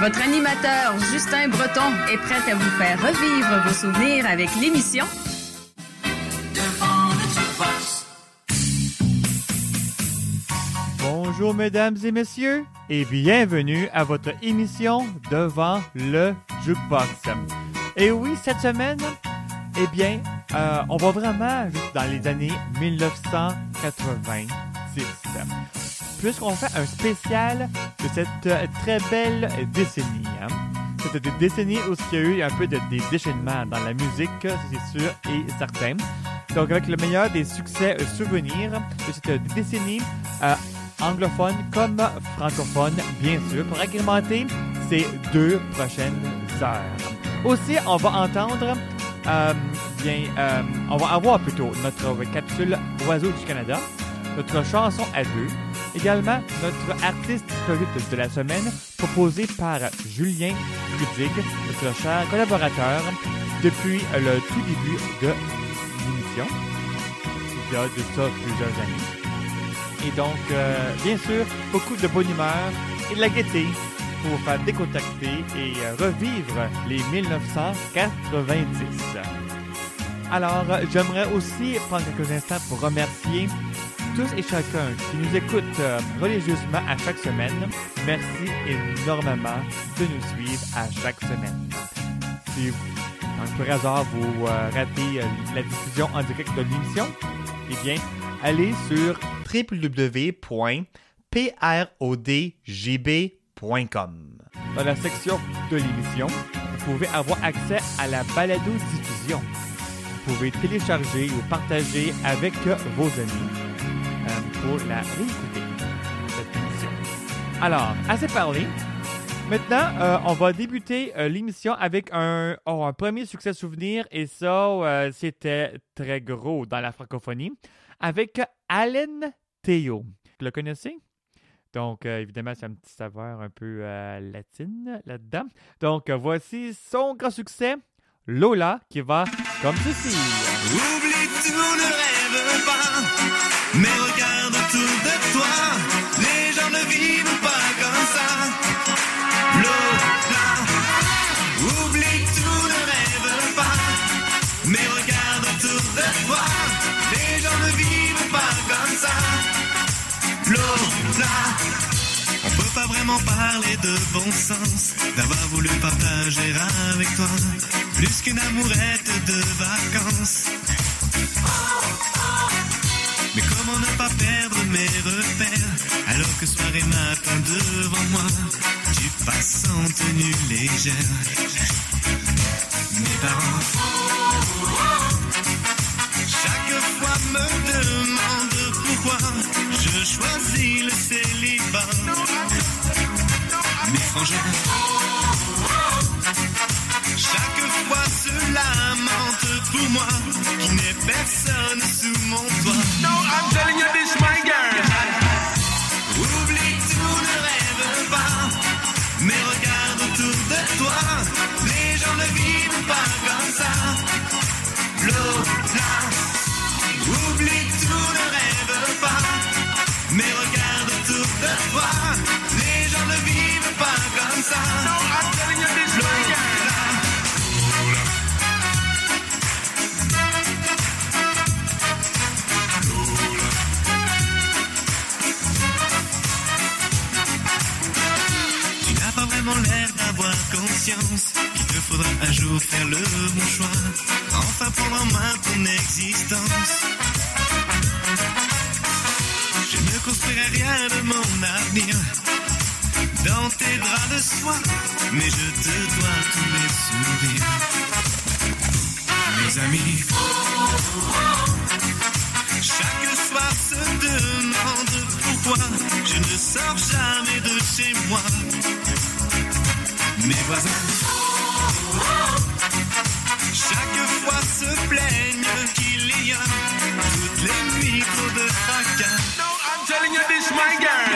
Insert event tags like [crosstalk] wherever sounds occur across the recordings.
Votre animateur Justin Breton est prêt à vous faire revivre vos souvenirs avec l'émission. Bonjour mesdames et messieurs et bienvenue à votre émission Devant le Jukebox. Et oui, cette semaine, eh bien, euh, on va vraiment dans les années 1986. Puisqu'on fait un spécial de cette euh, très belle décennie. Hein. Cette décennie où il y a eu un peu de, des dans la musique, c'est sûr et certain. Donc avec le meilleur des succès euh, souvenirs de cette décennie euh, anglophone comme francophone, bien sûr, pour agrémenter ces deux prochaines heures. Aussi, on va entendre, bien, on va avoir plutôt notre capsule Oiseau du Canada, notre chanson à deux, également notre artiste historique de la semaine proposé par Julien Ludig, notre cher collaborateur, depuis le tout début de l'émission, il y a de plusieurs années. Et donc, euh, bien sûr, beaucoup de bonne humeur et de la gaieté pour faire décontacter et euh, revivre les 1990. Alors, j'aimerais aussi prendre quelques instants pour remercier tous et chacun qui nous écoutent euh, religieusement à chaque semaine. Merci énormément de nous suivre à chaque semaine. Si un peu hasard vous euh, ratez euh, la diffusion en direct de l'émission, eh bien, allez sur www.prodgb.com. Dans la section de l'émission, vous pouvez avoir accès à la balado-diffusion. Vous pouvez télécharger ou partager avec vos amis pour la réécouter, cette émission. Alors, assez parlé. Maintenant, euh, on va débuter euh, l'émission avec un, oh, un premier succès souvenir, et ça, euh, c'était très gros dans la francophonie, avec Allen Théo. Vous le connaissez? Donc, euh, évidemment, c'est un petit saveur un peu euh, latine là-dedans. Donc, euh, voici son grand succès, Lola, qui va comme ceci. Oublie tout, ne rêve mais regarde autour de toi. Les gens ne vivent pas comme ça. Lola, oublie tout, ne rêve pas, mais regarde autour de toi. Les gens ne vivent pas comme ça. Lola, on peut pas vraiment parler de bon sens, d'avoir voulu partager avec toi plus qu'une amourette de vacances. Mais comment ne pas perdre mes repères alors que soir et matin devant moi tu passes en tenue légère. Mes parents chaque fois me demandent pourquoi je choisis le célibat. Mes frangins chaque fois se lamente pour moi qui n'est personne sous mon toit. No, I'm telling you this, my girl. Oublie tout, ne rêve pas, mais regarde autour de toi. Les gens ne vivent pas comme ça. Lola, oublie tout, ne rêve pas, mais regarde autour de toi. Les gens ne vivent pas comme ça. No, I'm telling you this, faire le bon choix. Enfin prendre en main ton existence. Je ne construirai rien de mon avenir dans tes draps de soie, mais je te dois tous mes sourires. Mes amis, chaque soir se demande pourquoi je ne sors jamais de chez moi. mes voisins. No, I'm telling you this, my girl.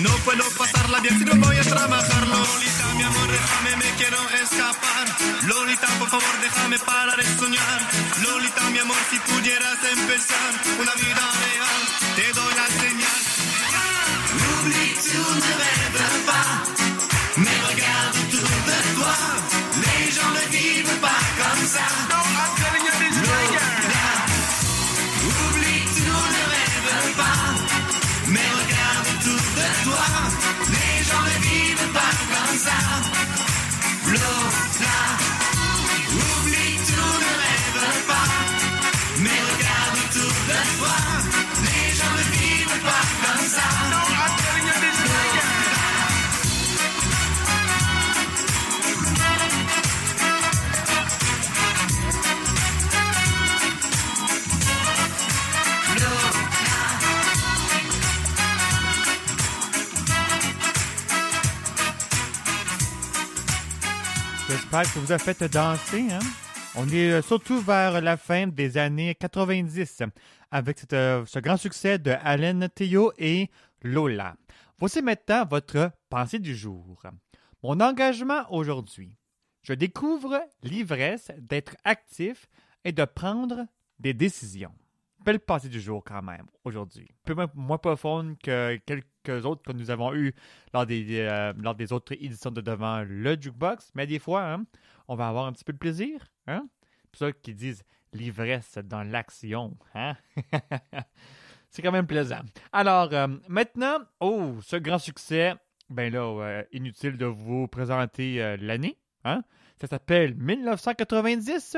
No puedo pasarla bien si no voy a trabajar. Lolita, mi amor, déjame, me quiero escapar. Lolita, por favor, déjame parar de soñar. Lolita, mi amor, si pudieras empezar una vida real, te doy la señal. Oublie tout, ne rêve pas, mais regarde autour de toi. Les gens ne vivent pas comme. Que ça vous a fait danser. Hein? On est euh, surtout vers la fin des années 90 avec euh, ce grand succès de Allen Théo et Lola. Voici maintenant votre pensée du jour. Mon engagement aujourd'hui. Je découvre l'ivresse d'être actif et de prendre des décisions. Belle pensée du jour quand même aujourd'hui. Peu moins profonde que quelques autres que nous avons eues lors des, euh, lors des autres éditions de Devant le Jukebox. Mais des fois, hein, on va avoir un petit peu de plaisir. Hein? Pour ça qu'ils disent l'ivresse dans l'action. Hein? [laughs] C'est quand même plaisant. Alors, euh, maintenant, oh, ce grand succès, ben là, euh, inutile de vous présenter l'année. Hein? Ça s'appelle 1990.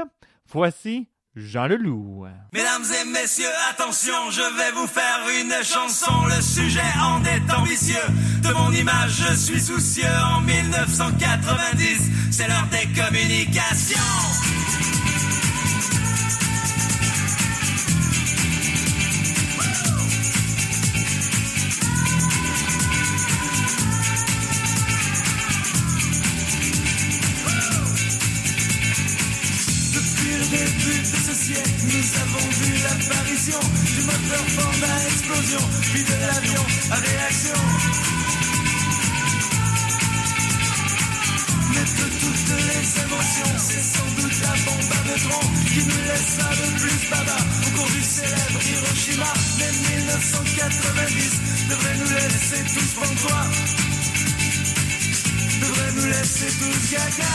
Voici Jean Leloup. Mesdames et messieurs, attention, je vais vous faire une chanson. Le sujet en est ambitieux. De mon image, je suis soucieux. En 1990, c'est l'heure des communications. Du moteur fort à explosion, puis de l'avion à réaction. Mais de toutes les émotions, c'est sans doute la bombe à neutrons qui nous laissa le plus baba au cours du célèbre Hiroshima. Mais 1990 devrait nous laisser tous pantois, devrait nous laisser tous gaga.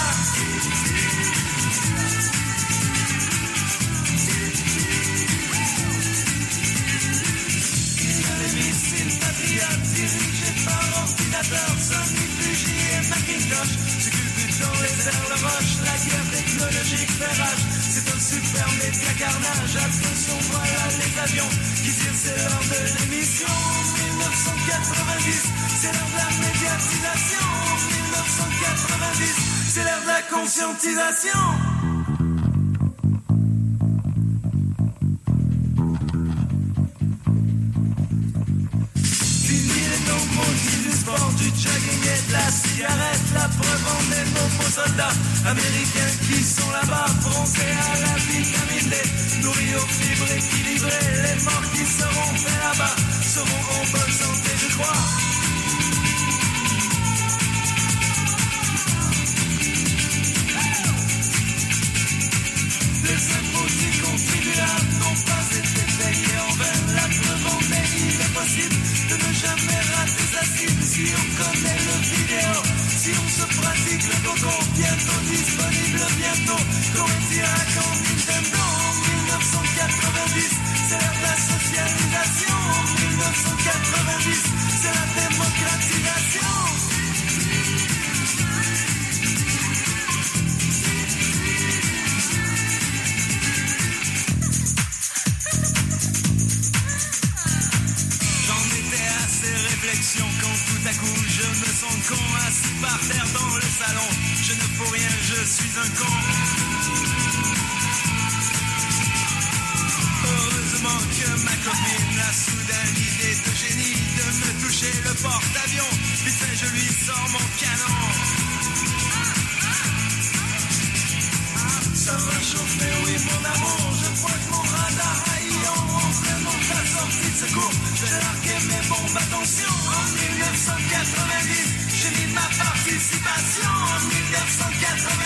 Les missiles patriotes dirigés par ordinateur, Sony, Fuji et Macintosh dans les airs de roche. La guerre technologique fait rage, c'est un super média carnage. Attention, voilà les avions qui tirent, c'est l'heure de l'émission. 1990, c'est l'heure de la médiatisation. 1990, c'est l'heure de la conscientisation. Soldats américains qui sont là-bas, bronzés à la vitamine D, nourris aux fibres équilibrées. Les morts qui seront faits là-bas seront en bonne santé, je crois. Les impôts du contribuable n'ont pas été payés en vain. La preuve en est, il est possible de ne jamais rater sa cible si on connaît le vidéo. Si passion se pratique le coco. Bientôt disponible, bientôt. Quand Nintendo en 1990. C'est l'ère de la socialisation en 1990. C'est la démocratisation. J'en étais à ces réflexions quand tout à coup sens con assis par terre dans le salon. Je ne fous rien, je suis un con. Heureusement que ma copine a soudain l'idée de génie de me toucher le porte-avions. Vite je lui sors mon canon. Ça va chauffer, oui, mon amour. Je crois que mon radar haït en rentrant ta sortie de secours. Je vais larguer mes bombes, attention. En 1990, j'ai mis ma participation. En 1990,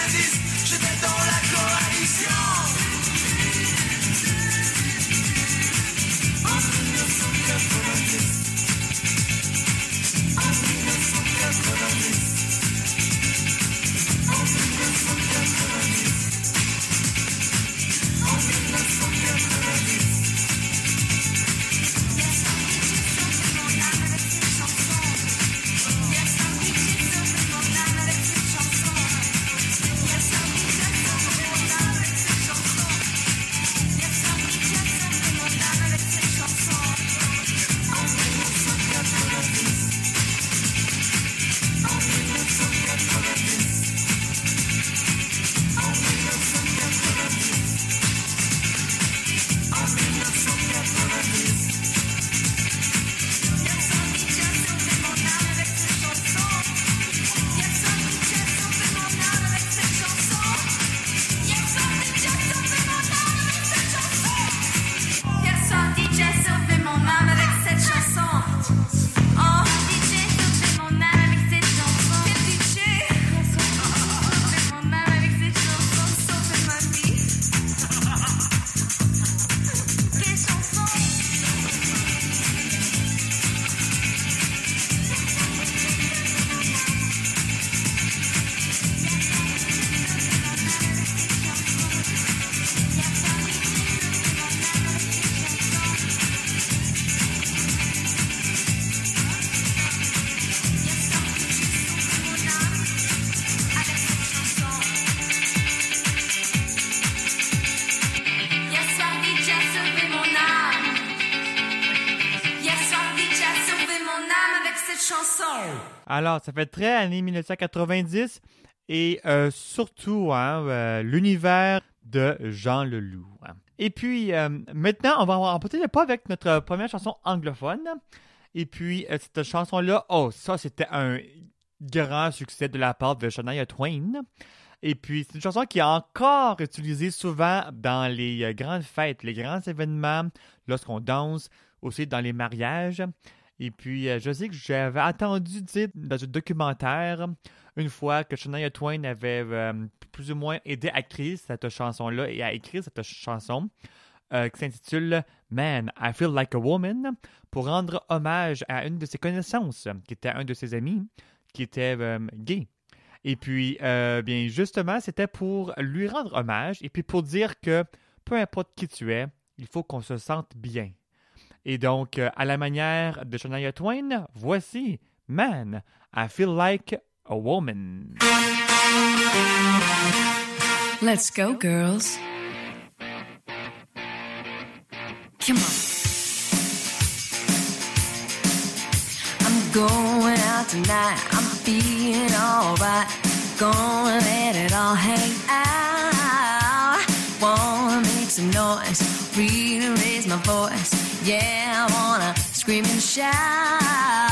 Alors, ça fait très années 1990 et euh, surtout hein, euh, l'univers de Jean Leloup. hein. Et puis, euh, maintenant, on va en peut-être pas avec notre première chanson anglophone. Et puis, cette chanson-là, oh, ça, c'était un grand succès de la part de Shania Twain. Et puis, c'est une chanson qui est encore utilisée souvent dans les grandes fêtes, les grands événements, lorsqu'on danse, aussi dans les mariages. Et puis, euh, je sais que j'avais entendu dire dans un documentaire, une fois que Shania Twain avait euh, plus ou moins aidé à écrire cette chanson-là et à écrire cette chanson, euh, qui s'intitule Man, I Feel Like a Woman, pour rendre hommage à une de ses connaissances, qui était un de ses amis, qui était gay. Et puis, bien, justement, c'était pour lui rendre hommage et puis pour dire que peu importe qui tu es, il faut qu'on se sente bien. Et donc, euh, à la manière de Shania Twain, voici Man, I Feel Like a Woman. Let's go, girls. Come on. I'm going out tonight. I'm feeling alright. Gonna let it all hang out. Wanna make some noise. Really raise my voice. Yeah, I wanna scream and shout.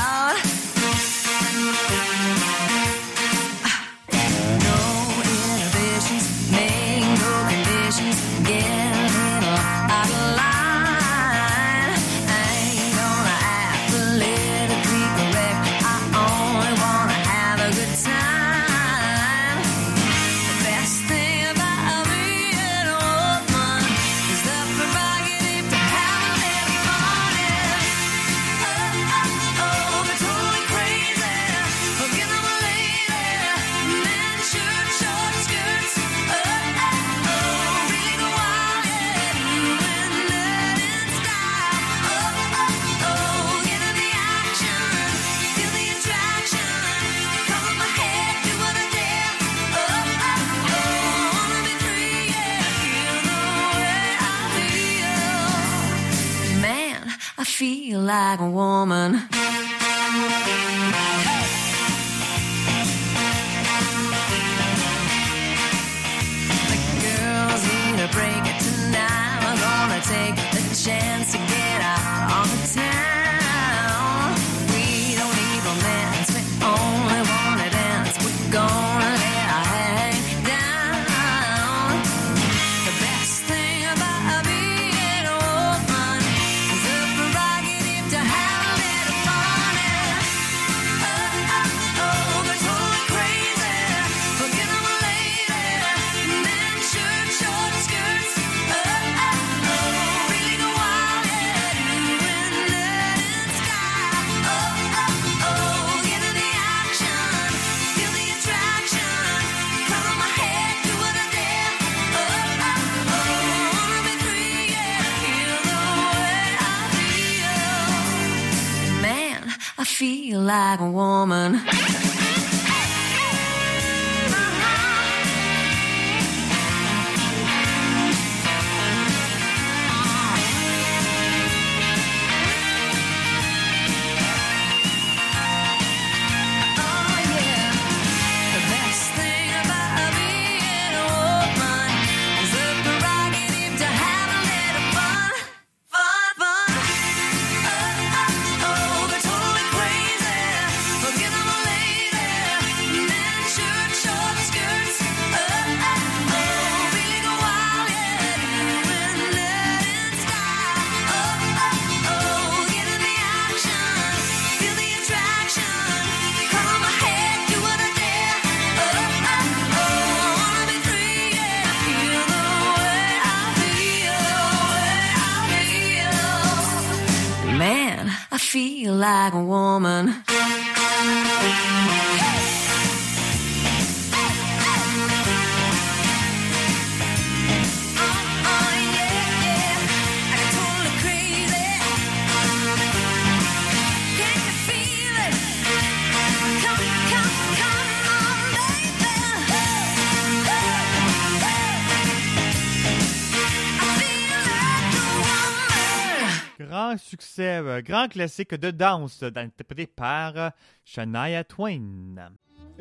Grand classique de danse interprété par euh, Shania Twain.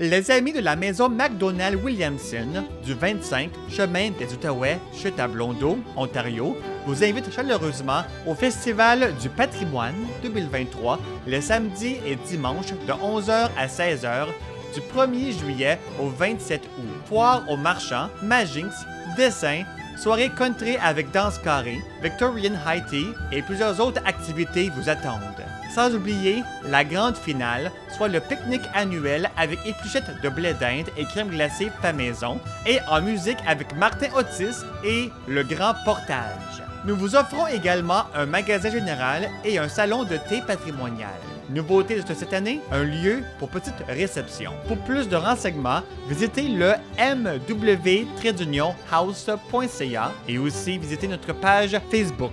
Les amis de la maison McDonald Williamson du 25 chemin des Outaouais, chute à Blondeau, Ontario, vous invitent chaleureusement au Festival du patrimoine 2023 les samedis et dimanches de 11h à 16h du 1er juillet au 27 août. Foire aux marchands, Magix, dessin, soirée country avec danse carrée, Victorian High Tea et plusieurs autres activités vous attendent. Sans oublier la grande finale, soit le pique-nique annuel avec épluchettes de blé d'Inde et crème glacée fait maison, et en musique avec Martin Otis et le grand portage. Nous vous offrons également un magasin général et un salon de thé patrimonial. Nouveauté de cette année, un lieu pour petite réception. Pour plus de renseignements, visitez le mw-house.ca et aussi visitez notre page Facebook.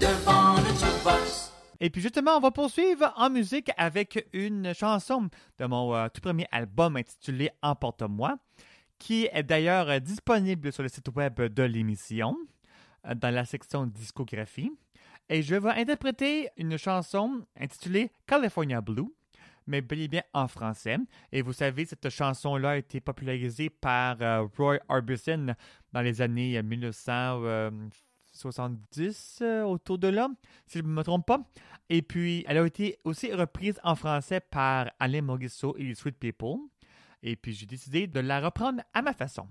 devant le jukebox. Et puis justement, on va poursuivre en musique avec une chanson de mon euh, tout premier album intitulé Emporte-moi, qui est d'ailleurs disponible sur le site web de l'émission, euh, dans la section discographie. Et je vais interpréter une chanson intitulée California Blue, mais bel et bien en français. Et vous savez, cette chanson-là a été popularisée par euh, Roy Orbison dans les années 1970, euh, autour de là, si je ne me trompe pas. Et puis, elle a été aussi reprise en français par Alain Morisseau et les Sweet People. Et puis, j'ai décidé de la reprendre à ma façon.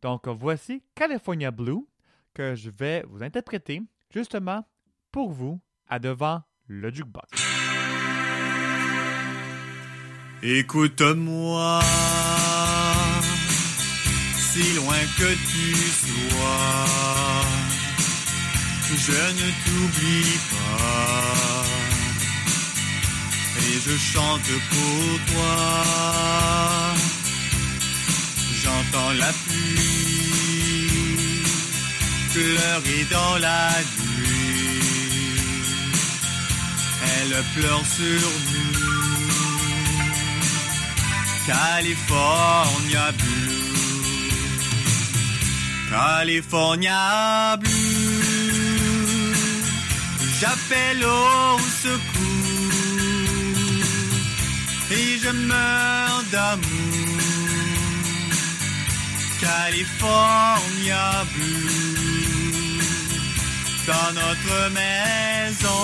Donc, voici California Blue que je vais vous interpréter justement pour vous à devant le jukebox. Écoute-moi, si loin que tu sois, je ne t'oublie pas. Et je chante pour toi. J'entends la pluie pleurer dans la nuit. Elle pleure sur nous. California Blue. California Blue. J'appelle au secours et je meurs d'amour. California Blue dans notre maison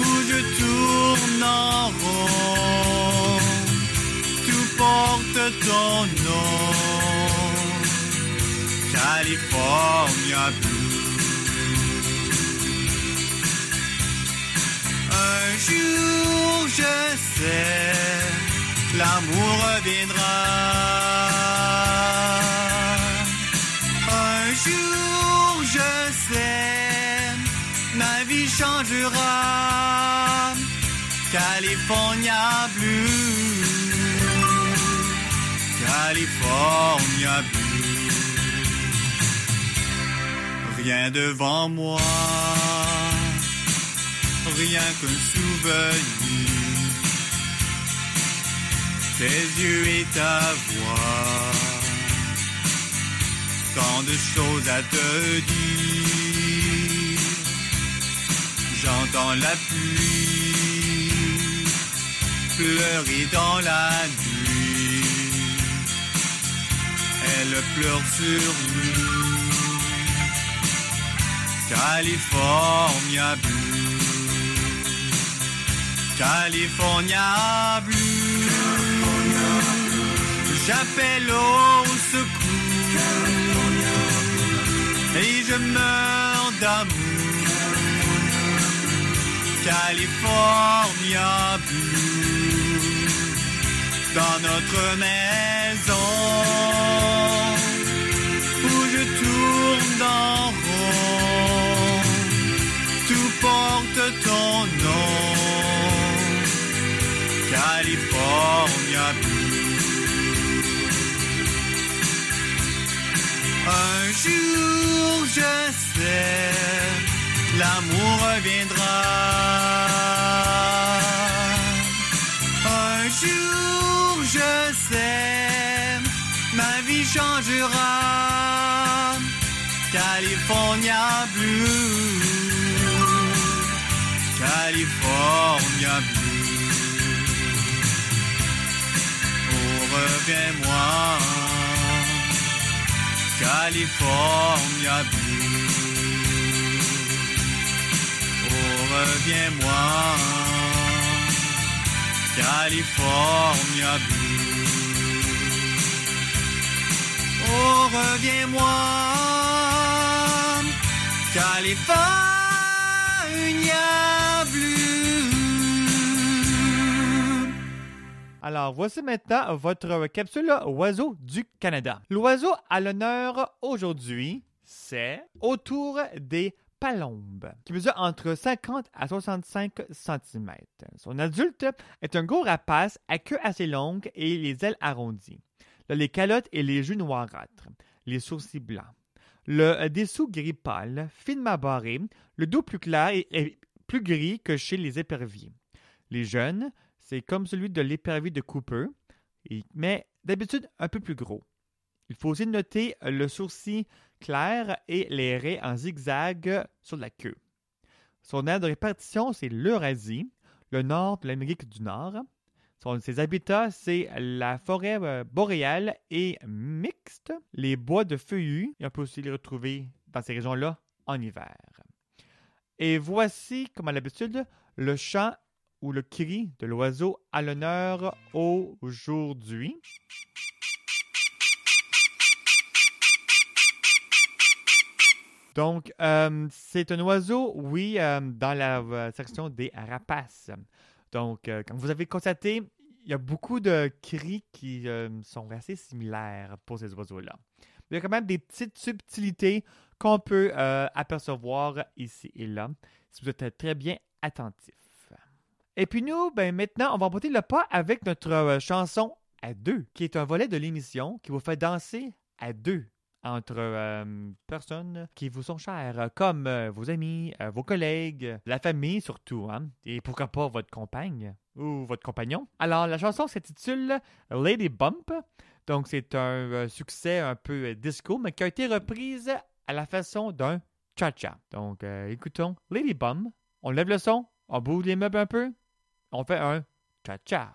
où je tourne en rond. Tout porte ton nom, California. Un jour, je sais, l'amour reviendra. Un jour, je sais, ma vie changera. California Blue, California Blue. Rien devant moi rien qu'un souvenir. Tes yeux et ta voix, tant de choses à te dire. J'entends la pluie pleurer dans la nuit. Elle pleure sur nous. California Blue. California Blue. J'appelle au et je meurs d'amour. California Blue dans notre maison où je tourne en rond. Tout porte ton nom. California Blue. Un jour, je sais, l'amour reviendra. Un jour, je sais, ma vie changera. California Blue. California Blue. reviens-moi, California Blue. Reviens-moi, California Blue. Oh, reviens-moi, California Blue. Alors, voici maintenant votre capsule Oiseau du Canada. L'oiseau à l'honneur aujourd'hui, c'est autour des palombes, qui mesure entre 50 à 65 cm. Son adulte est un gros rapace à queue assez longue et les ailes arrondies. Les calottes et les joues noirâtres, les sourcils blancs. Le dessous gris pâle, finement barré, le dos plus clair et, plus gris que chez les éperviers. Les jeunes, c'est comme celui de l'épervier de Cooper, mais d'habitude un peu plus gros. Il faut aussi noter le sourcil et les raies en zigzag sur la queue. Son aire de répartition, c'est l'Eurasie, le nord de l'Amérique du Nord. Son- ses habitats, c'est la forêt euh, boréale et mixte, les bois de feuillus, et on peut aussi les retrouver dans ces régions-là en hiver. Et voici, comme à l'habitude, le chant ou le cri de l'oiseau à l'honneur aujourd'hui. Donc, euh, c'est un oiseau, oui, euh, dans la euh, section des rapaces. Donc, comme vous avez constaté, il y a beaucoup de cris qui sont assez similaires pour ces oiseaux-là. Il y a quand même des petites subtilités qu'on peut apercevoir ici et là, si vous êtes très bien attentif. Et puis nous, ben maintenant, on va emporter le pas avec notre chanson à deux, qui est un volet de l'émission qui vous fait danser à deux entre euh, personnes qui vous sont chères, comme euh, vos amis, euh, vos collègues, la famille surtout, hein, et pourquoi pas votre compagne ou votre compagnon. Alors, la chanson s'intitule Lady Bump. Donc, c'est un succès un peu disco, mais qui a été reprise à la façon d'un cha-cha. Donc, écoutons Lady Bum. On lève le son, on bouge les meubles un peu, on fait un cha-cha.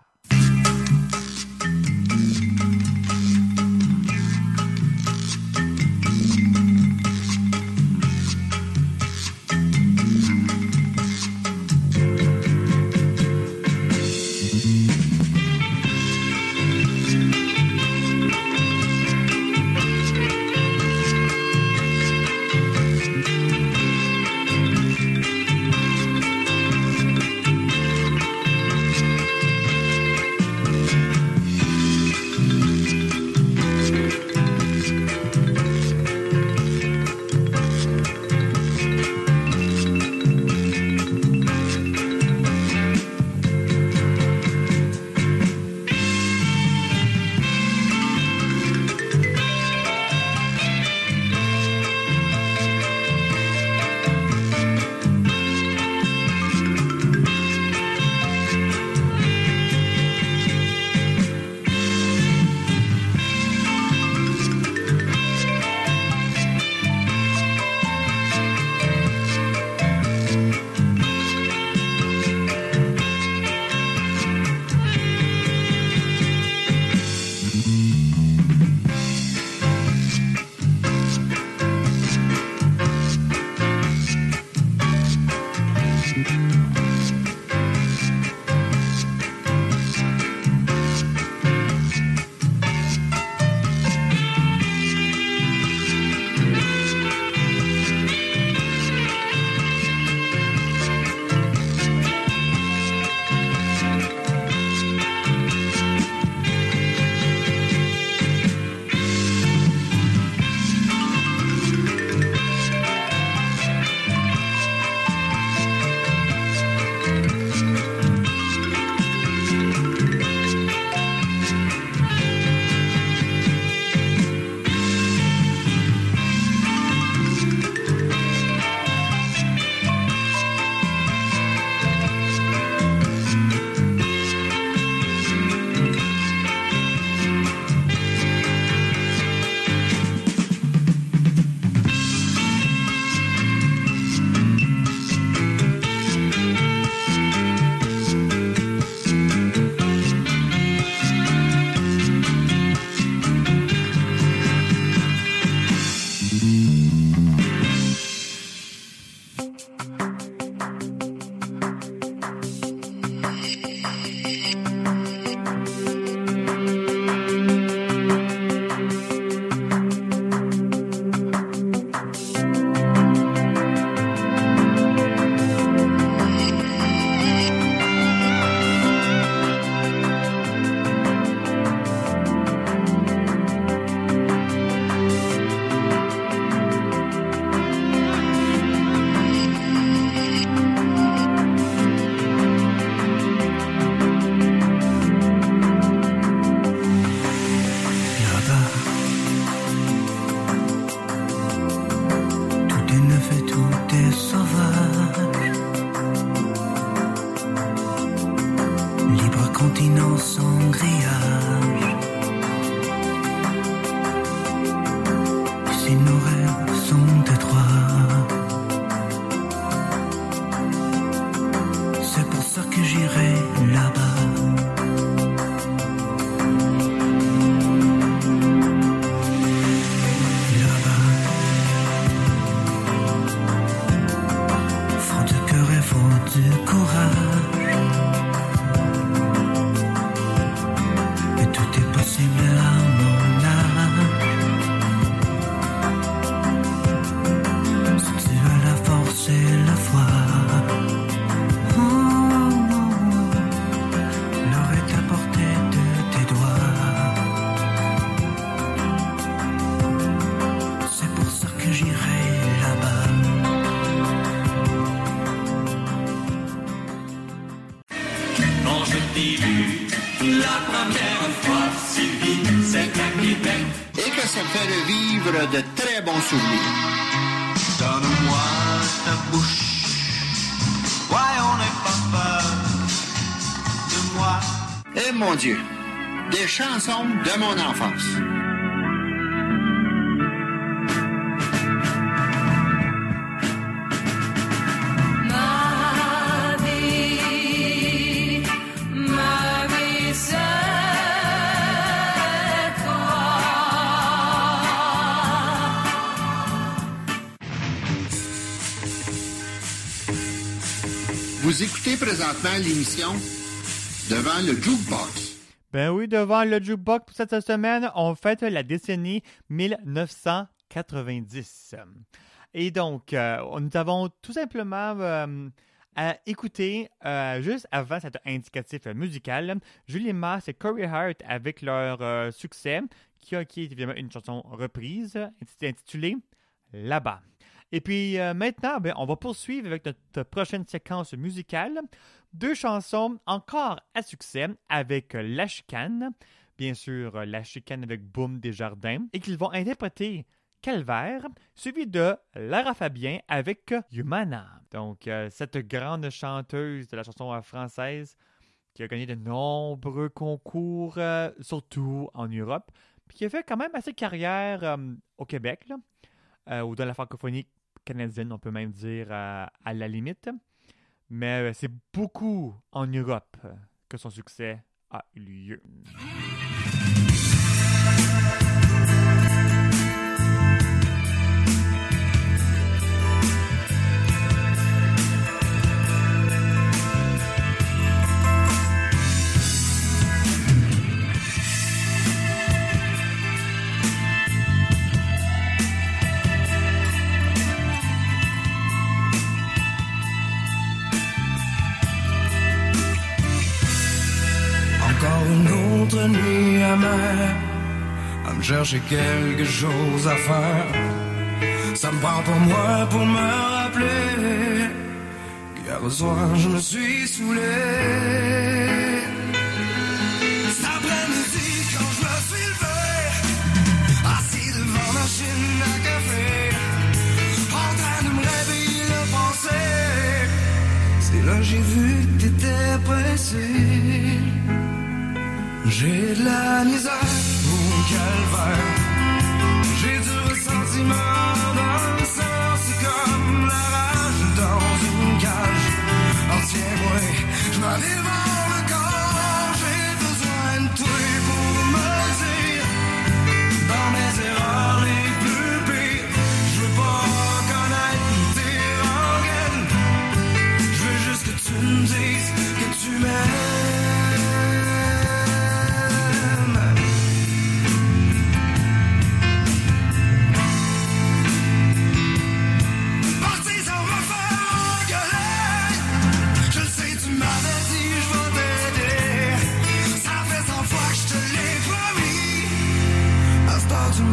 L'émission Devant le Jukebox. Ben oui, devant le jukebox pour cette semaine, on fête la décennie 1990. Et donc, euh, nous avons tout simplement euh, à écouter, euh, juste avant cet indicatif musical, Julie Mars et Corey Hart avec leur euh, succès, qui, qui est évidemment une chanson reprise intitulée Là-bas. Et puis maintenant, ben, on va poursuivre avec notre prochaine séquence musicale. Deux chansons encore à succès avec euh, La Chicane, bien sûr euh, La Chicane avec Boom Desjardins, et qu'ils vont interpréter Calvaire, suivi de Lara Fabien avec Humana. Donc, euh, cette grande chanteuse de la chanson euh, française qui a gagné de nombreux concours, euh, surtout en Europe, puis qui a fait quand même assez carrière euh, au Québec, là, euh, ou dans la francophonie canadienne, on peut même dire euh, à la limite. Mais euh, c'est beaucoup en Europe que son succès a eu lieu. Autre nuit amère à me chercher quelque chose à faire. Ça me prend pour moi pour me rappeler qu'hier soir je me suis saoulé. Cet après-midi quand je me suis levé, assis devant ma machine à café, en train de me réveiller le penser. C'est là que j'ai vu que t'étais pressé. J'ai de la misère au calvaire. J'ai du ressentiment dans le sang. C'est comme la rage dans une cage. En tiens-moi, je m'en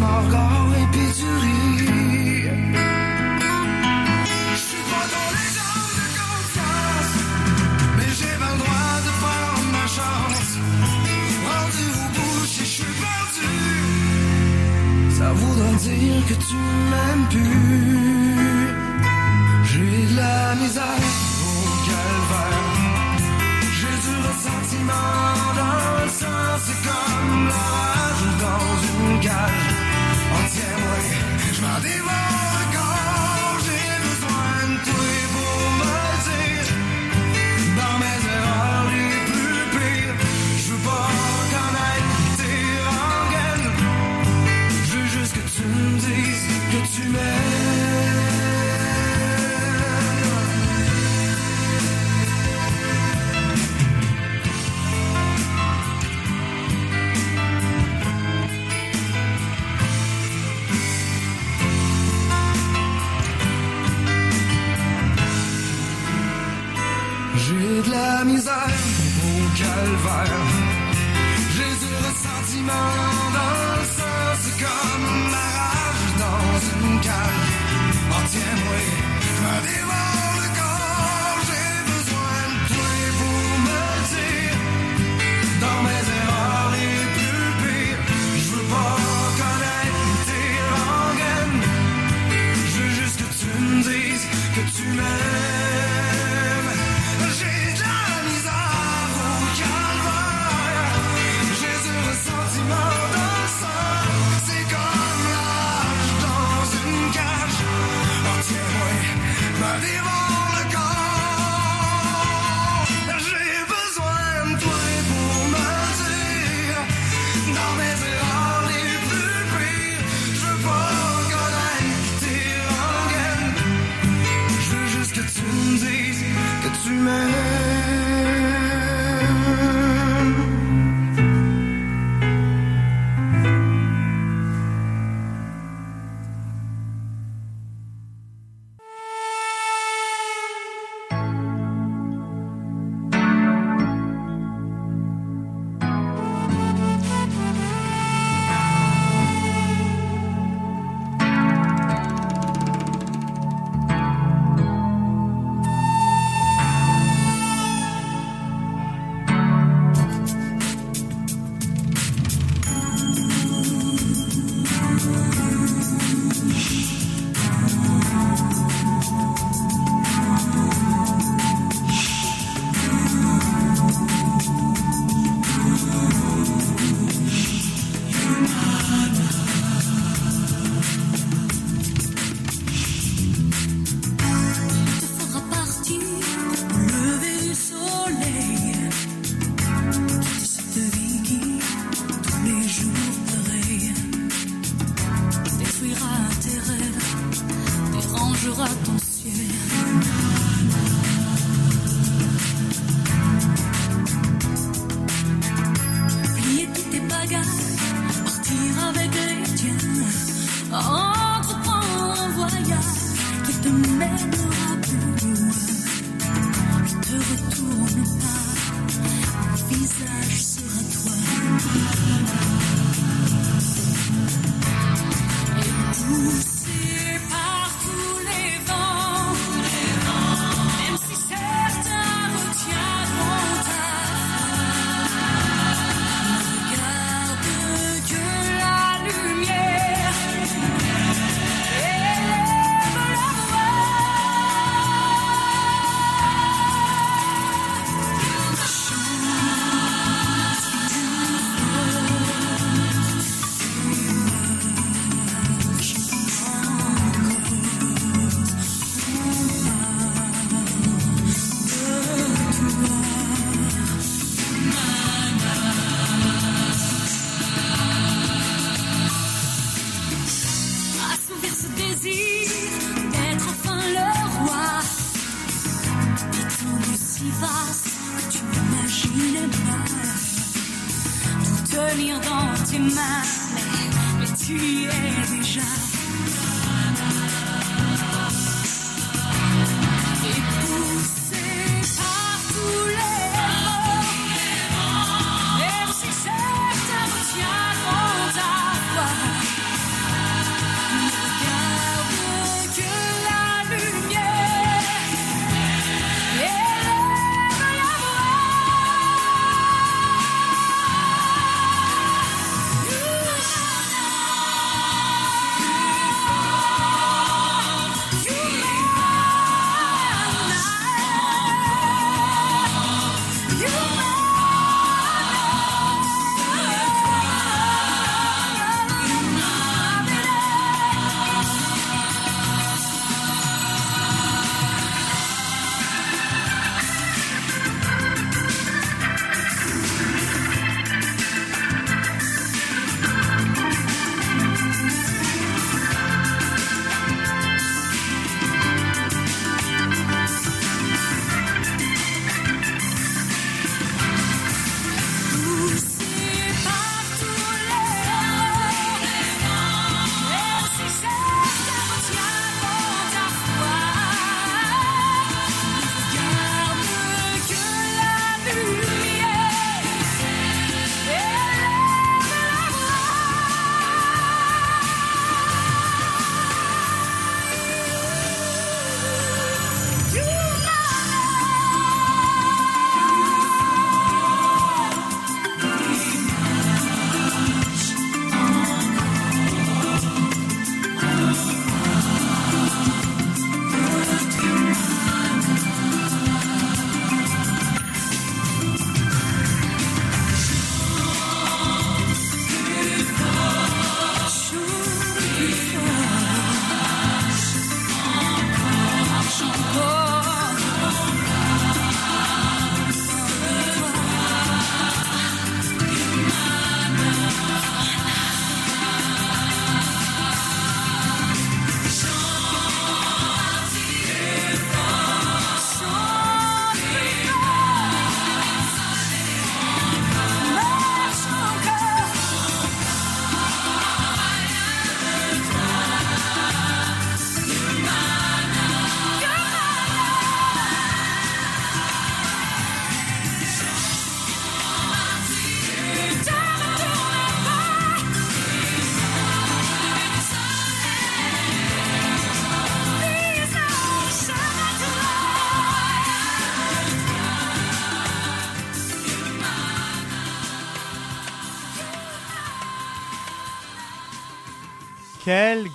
regardes et. Je suis pas ton légende de confiance. Mais j'ai pas le droit de prendre ma chance. Rendu au bout, je suis perdu. Ça voudrait dire que tu m'aimes plus. J'ai de la misère au calvaire. J'ai du ressentiment dans le sang. C'est comme la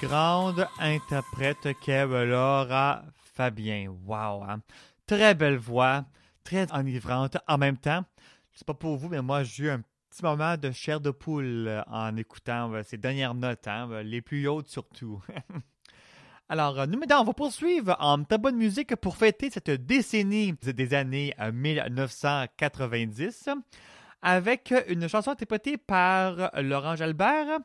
grande interprète qu'est Laura Fabien. Wow! hein. Très belle voix, très enivrante. En même temps, sais pas pour vous, mais moi, j'ai eu un petit moment de chair de poule en écoutant euh, ces dernières notes, hein, euh, les plus hautes surtout. [laughs] Alors, euh, nous maintenant, on va poursuivre en très bonne musique pour fêter cette décennie des années euh, 1990 avec une chanson interprétée par Laurent Jalbert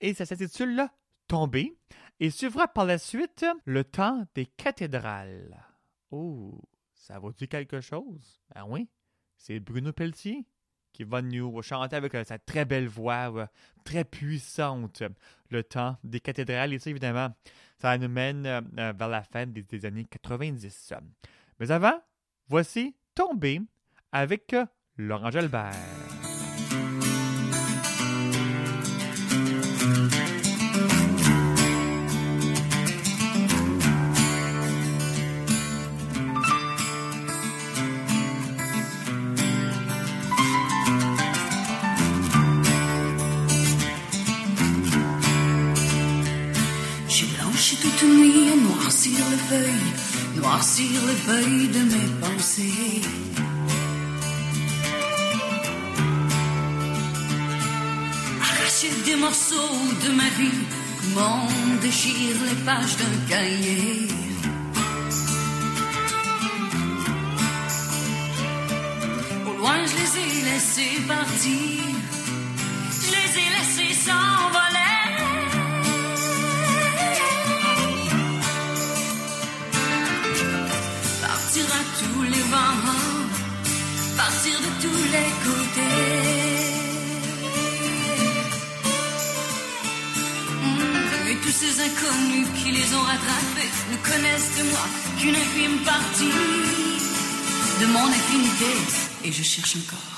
et ça s'intitule Tomber et suivra par la suite Le temps des cathédrales. Oh, ça vous dit quelque chose? Ah oui, c'est Bruno Pelletier qui va nous chanter avec euh, sa très belle voix, euh, très puissante, Le temps des cathédrales. Et ça, évidemment, ça nous mène euh, vers la fin des, années 90. Mais avant, voici Tomber avec Laurent Jalbert. Noircir les feuilles, noircir les feuilles de mes pensées. Arracher des morceaux de ma vie, comme on déchire les pages d'un cahier. Au loin, je les ai laissés partir, je les ai laissés s'envoler. inconnus qui les ont rattrapés ne connaissent de moi qu'une infime partie de mon infinité. Et je cherche encore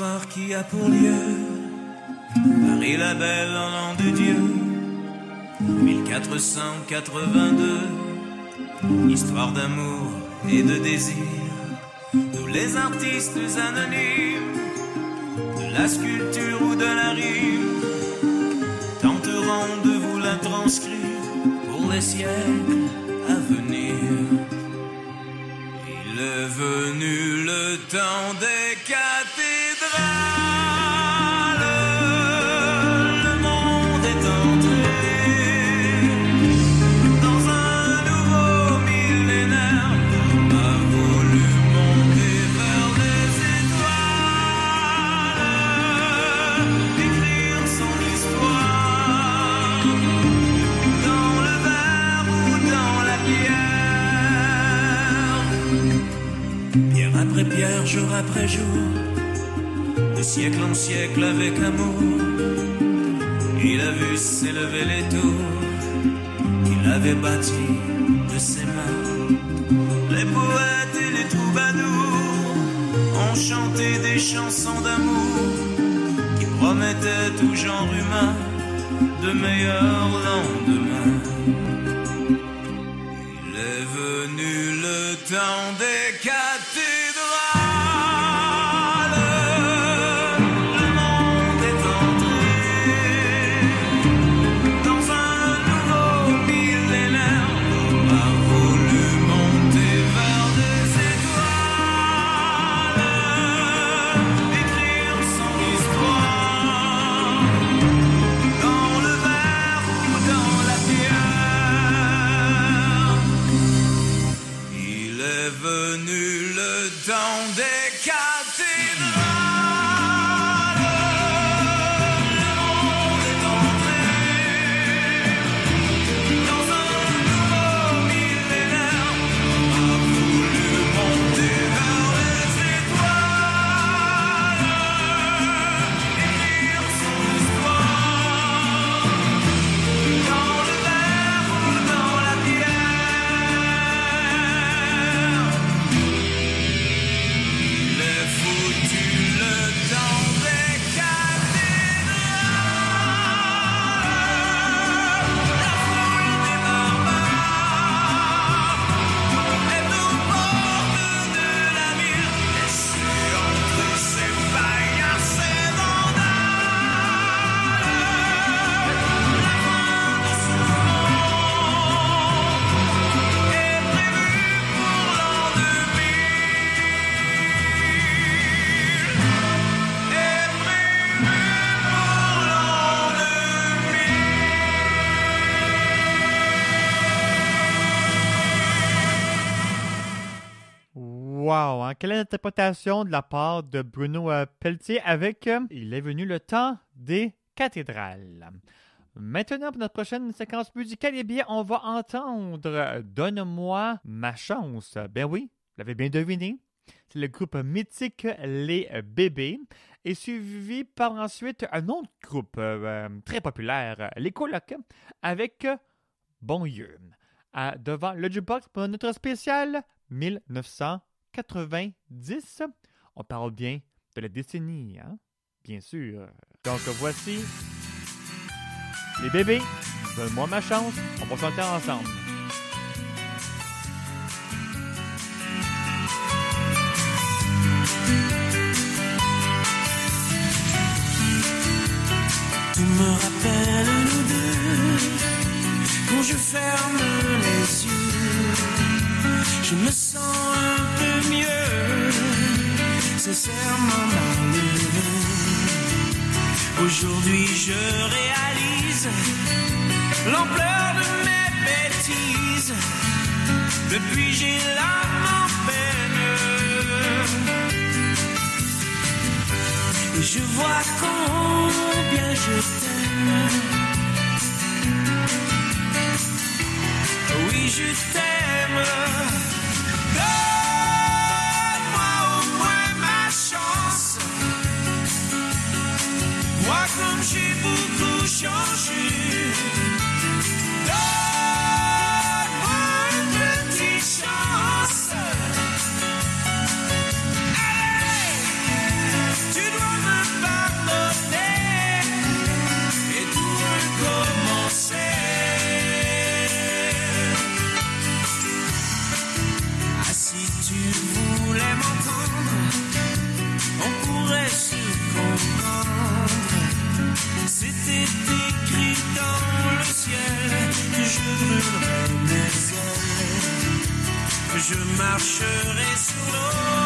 histoire qui a pour lieu Paris la belle en l'an de Dieu. 1482 Histoire d'amour et de désir. Tous les artistes anonymes De la sculpture ou de la rime Tenteront de vous la transcrire pour les siècles jour après jour, de siècle en siècle avec amour. Il a vu s'élever les tours qu'il avait bâties de ses mains. Les poètes et les troubadours ont chanté des chansons d'amour qui promettaient tout genre humain de meilleurs lendemains. Il est venu le temps des cas. Quelle interprétation de la part de Bruno euh, Pelletier avec euh, Il est venu le temps des cathédrales. Maintenant, pour notre prochaine séquence musicale, eh bien, on va entendre euh, Donne-moi ma chance. Ben oui, vous l'avez bien deviné. C'est le groupe mythique Les Bébés et suivi par ensuite un autre groupe très populaire, Les Colocs, avec Bon Dieu. À- devant le jukebox pour notre spécial 1990. On parle bien de la décennie, hein? Bien sûr. Donc voici les bébés. Donne-moi ma chance. On va chanter ensemble. Me deux. Quand je ferme les yeux, je me sens un peu mieux. Sincèrement malheureux. Aujourd'hui, je réalise l'ampleur de mes bêtises. Depuis, j'ai l'âme en peine. Et je vois combien je t'aime. Oui, je t'aime. Je marcherai sur l'eau,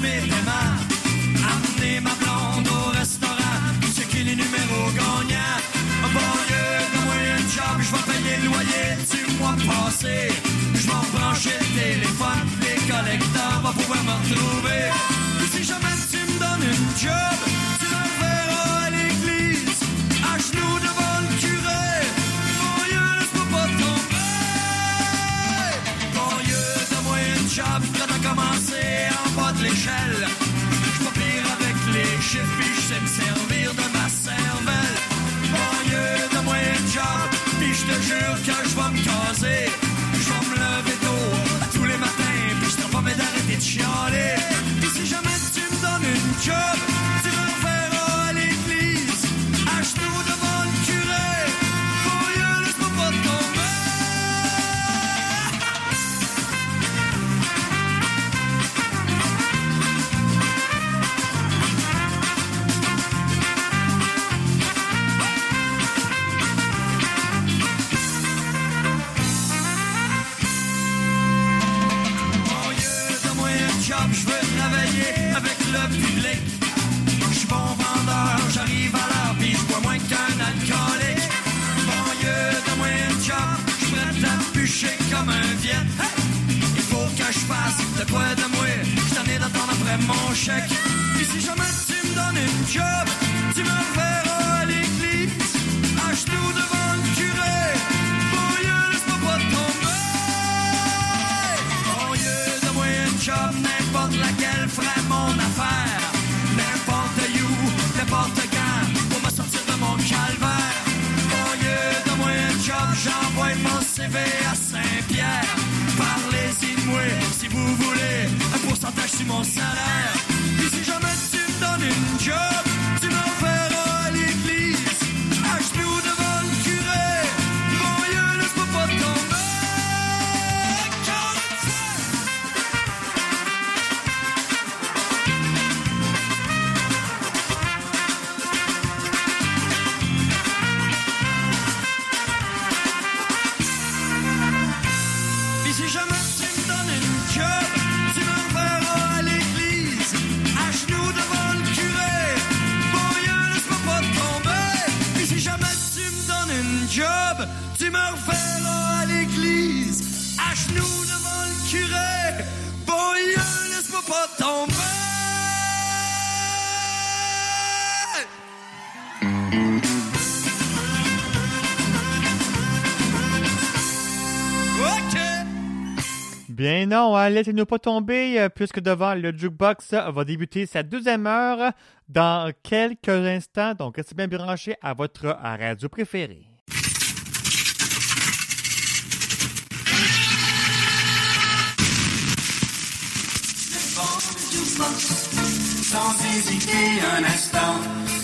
mes paiements. Amener ma blonde au restaurant, checker les numéros gagnants. Un bon lieu, de moyenne job, je vais payer le loyer du mois passé. Je m'en brancher le téléphone, les collecteurs vont pouvoir me retrouver. Si jamais tu me donnes une job, tu le verras à l'église, à genoux devant le curé. Bon lieu, je pas tomber. Bon de moyenne job, de l'échelle. Je pire avec les chiffres, puis je sais me servir de ma cervelle. Mon Dieu, donne-moi une job, puis je te jure que je vais me caser. Puis si jamais tu me donnes une job, tu me verras à l'église, à genoux devant le curé. Mon Dieu, laisse-moi pas tomber. Mon Dieu, donne-moi une job, n'importe laquelle ferait mon affaire. N'importe où, n'importe quand, pour me sortir de mon calvaire. Mon Dieu, donne-moi un job, j'envoie mon CV à Saint-Pierre. Parlez-y de moi, si vous voulez, un pourcentage sur mon salaire. Laissez-nous pas tomber, euh, puisque devant le jukebox euh, va débuter sa deuxième heure dans quelques instants. Donc, restez bien branchés à votre euh, radio préférée. Sans hésiter un instant,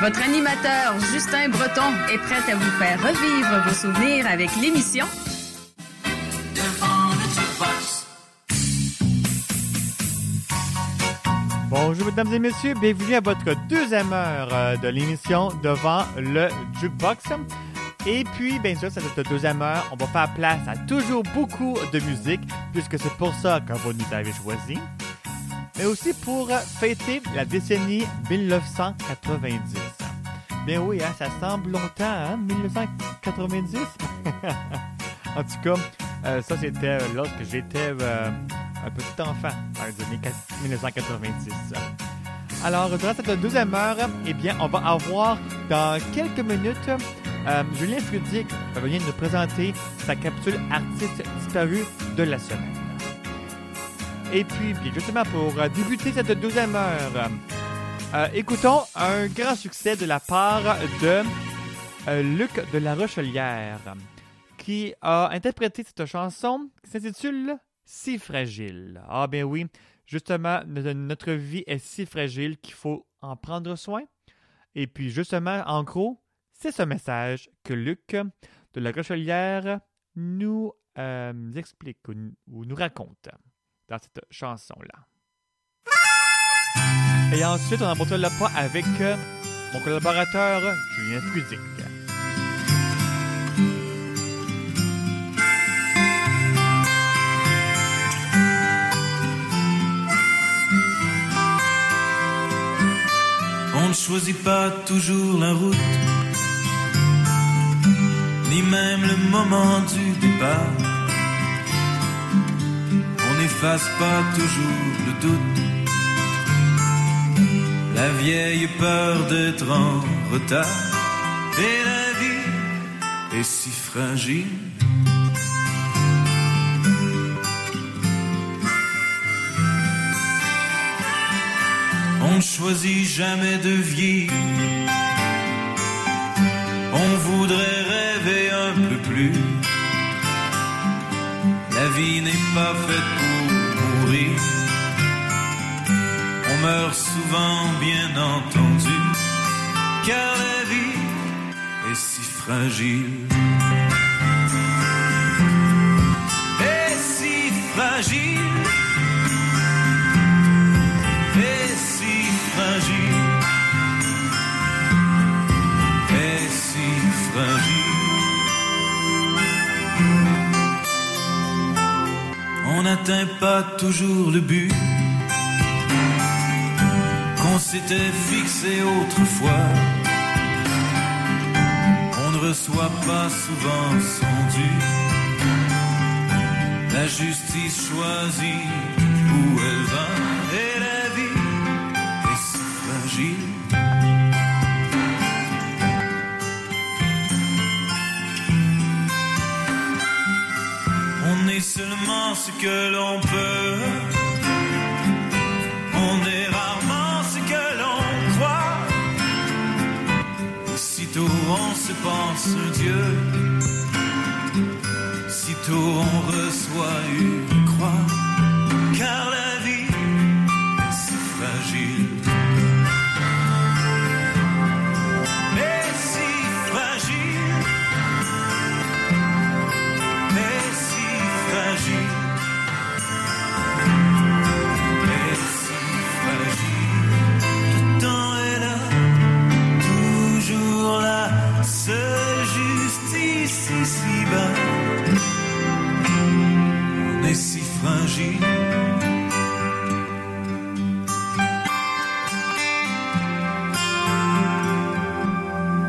Votre animateur Justin Breton est prêt à vous faire revivre vos souvenirs avec l'émission Devant le jukebox. Bonjour mesdames et messieurs, bienvenue à votre deuxième heure euh, de l'émission devant le jukebox. Et puis, bien sûr, cette deuxième heure, on va faire place à toujours beaucoup de musique, puisque c'est pour ça que vous nous avez choisi. Mais aussi pour fêter la décennie 1990. Bien oui, hein, ça semble longtemps, hein, 1990. [laughs] en tout cas, euh, ça c'était euh, lorsque j'étais euh, un petit enfant, dans les années 4- 1990. Alors, durant cette deuxième heure, eh bien, on va avoir dans quelques minutes euh, Julien Frudic va venir nous présenter sa capsule artiste disparue de la semaine. Et puis, justement, pour débuter cette deuxième heure, euh, écoutons un grand succès de la part de euh, Luc de la Rochelière, qui a interprété cette chanson qui s'intitule Si fragile. Ah bien oui, justement, no- notre vie est si fragile qu'il faut en prendre soin. Et puis justement, en gros, c'est ce message que Luc de la Rochelière nous euh, explique ou nous raconte dans cette chanson-là. Et ensuite, on emporte le pas avec euh, mon collaborateur Julien Fruzic. On ne choisit pas toujours la route, ni même le moment du départ. On n'efface pas toujours le doute, la vieille peur d'être en retard. Et la vie est si fragile. On ne choisit jamais de vieillir. On voudrait rêver un peu plus. La vie n'est pas faite pour mourir. Meurt souvent, bien entendu, car la vie est si fragile. Et si fragile. Et si fragile. Et si fragile. On n'atteint pas toujours le but s'était fixé autrefois. On ne reçoit pas souvent son dû. La justice choisit où elle va et la vie est si fragile. On est seulement ce que l'on peut. On se pense Dieu. Sitôt on reçoit une croix.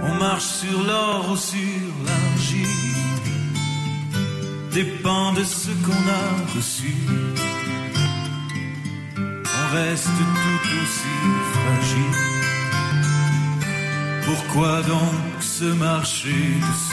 On marche sur l'or ou sur l'argile dépend de ce qu'on a reçu. On reste tout aussi fragile. Pourquoi donc se marcher dessus?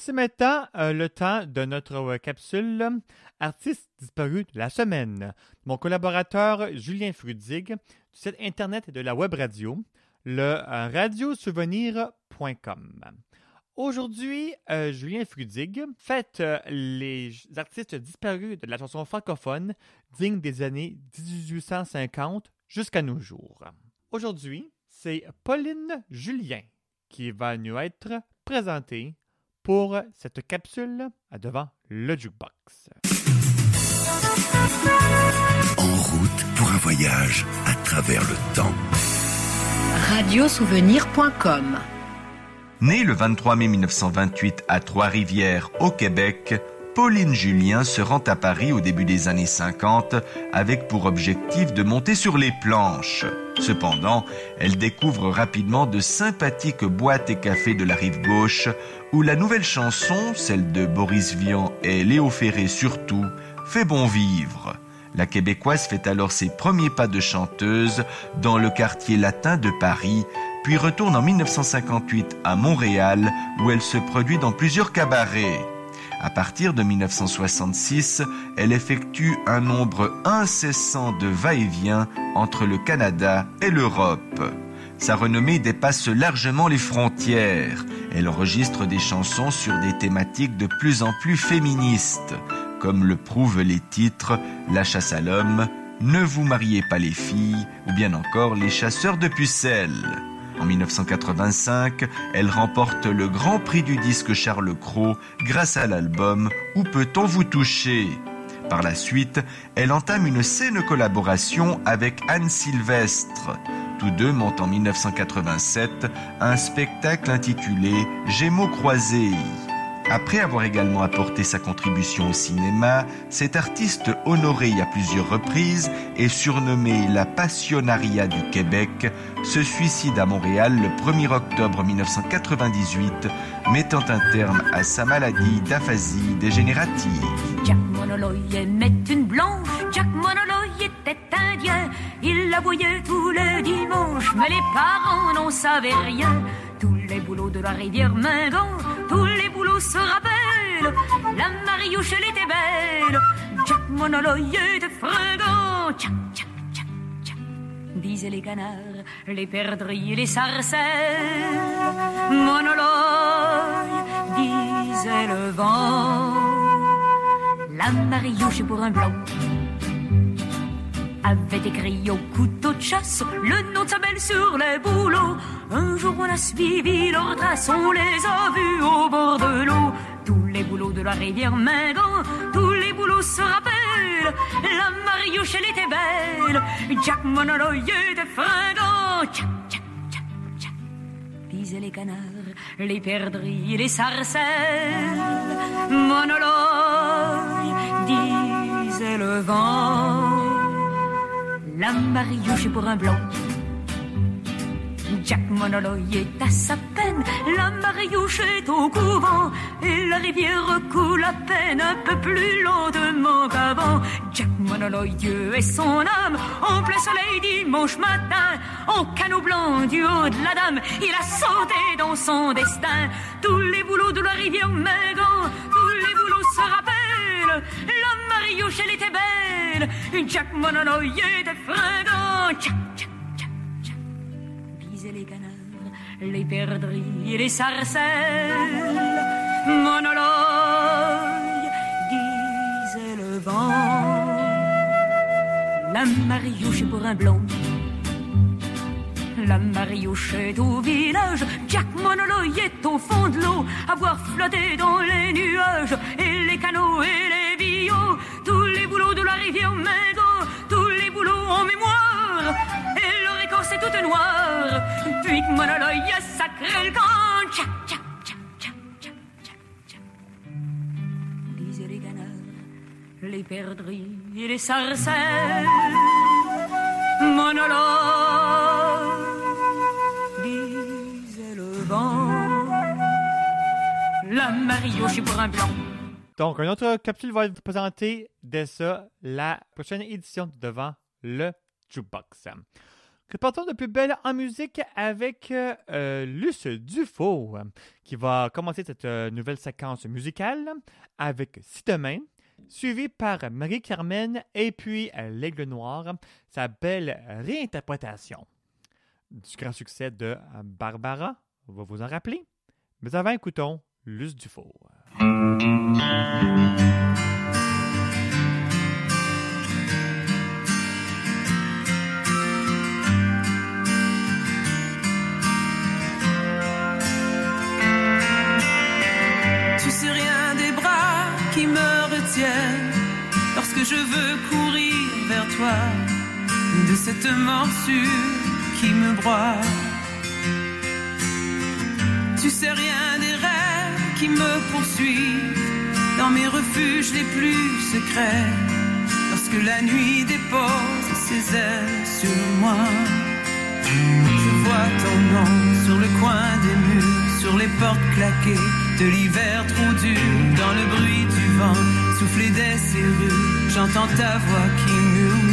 Voici maintenant euh, le temps de notre euh, capsule euh, Artiste disparu de la semaine. Mon collaborateur Julien Frudig du site internet de la web radio, le euh, radiosouvenir.com. Aujourd'hui, euh, Julien Frudig fête les artistes disparus de la chanson francophone digne des années 1850 jusqu'à nos jours. Aujourd'hui, c'est Pauline Julien qui va nous être présentée pour cette capsule à devant le jukebox. En route pour un voyage à travers le temps. Radiosouvenir.com Née le 23 mai 1928 à Trois-Rivières, au Québec, Pauline Julien se rend à Paris au début des années 50 avec pour objectif de monter sur les planches. Cependant, elle découvre rapidement de sympathiques boîtes et cafés de la rive gauche où la nouvelle chanson, celle de Boris Vian et Léo Ferré surtout, fait bon vivre. La québécoise fait alors ses premiers pas de chanteuse dans le quartier latin de Paris, puis retourne en 1958 à Montréal où elle se produit dans plusieurs cabarets. À partir de 1966, elle effectue un nombre incessant de va-et-vient entre le Canada et l'Europe. Sa renommée dépasse largement les frontières. Elle enregistre des chansons sur des thématiques de plus en plus féministes, comme le prouvent les titres La chasse à l'homme, Ne vous mariez pas les filles ou bien encore Les chasseurs de pucelles. En 1985, elle remporte le Grand Prix du disque Charles Cros grâce à l'album Où peut-on vous toucher Par la suite, elle entame une saine collaboration avec Anne Sylvestre. Tous deux montent en 1987 un spectacle intitulé Gémeaux croisés. Après avoir également apporté sa contribution au cinéma, cet artiste honoré à plusieurs reprises et surnommé la Passionaria du Québec se suicide à Montréal le 1er octobre 1998, mettant un terme à sa maladie d'aphasie dégénérative. Jack Monoloy aimait une blanche, Jack Monoloy était indien. Il la voyait tous les dimanches, mais les parents n'en savaient rien. Tous les boulots de la rivière Mingan, tous les se rappellent. La Mariouche, elle était belle, Jack Monoloy était fringant. Tchac, tchac, tchac, tchac, disaient les canards, les perdrix, les sarcelles. Monoloy, disait le vent. La Mariouche pour un blanc avait écrit au couteau de chasse le nom de sa belle sur les boulots. Un jour on a suivi leurs traces, on les a vus au bord de l'eau. Tous les boulots de la rivière Mingan, tous les boulots se rappellent. La Mariouche, elle était belle, Jack Monoloy était fringant. Tchac, tchac, tchac, tchac, disaient les canards, les perdrix, les sarcelles. Monoloy, disait le vent. La Mariouche est pour un blanc. Jack Monoloy est à sa peine, la Mariouche est au couvent, et la rivière coule à peine un peu plus lentement qu'avant. Jack Monoloy, Dieu est son âme, en plein soleil dimanche matin, en canot blanc du haut de la dame, il a sauté dans son destin. Tous les boulots de la rivière Mingan, tous les boulots se rappellent, Mariouche, elle était belle, Jack Monoloy était fringant. Tchac, tchac, tchac, tchac, les canards, les perdrix et les sarcelles. Monoloy, disait le vent, la Mariouche est pour un blond. La Mariouche est au village, Jack Monoloy est au fond de l'eau, avoir flotté dans les nuages, et les canaux et les billots, tous les boulots de la rivière Mingo, tous les boulots en mémoire, et leur écorce est toute noire, puis que Monoloy a sacré le camp, tchac. disaient les canards, les perdrix et les sarcelles, Monoloy, la Marioche est pour un blanc. Donc, une autre capsule va vous présenter dès ça la prochaine édition de Devant le Jukebox. Que partons de plus belle en musique avec euh, Luce Dufault, euh, qui va commencer cette euh, nouvelle séquence musicale avec Si demain, suivi par Marie-Carmen et puis euh, L'Aigle Noir, sa belle réinterprétation du grand succès de Barbara. On va vous en rappeler. Mais avant, écoutons Luce Dufault. Tu sais rien des bras qui me retiennent lorsque je veux courir vers toi, de cette morsure qui me broie. Tu sais rien qui me poursuivent dans mes refuges les plus secrets, lorsque la nuit dépose ses ailes sur moi. Je vois ton nom sur le coin des murs, sur les portes claquées de l'hiver trop dur, dans le bruit du vent, souffler des serrures, j'entends ta voix qui murmure.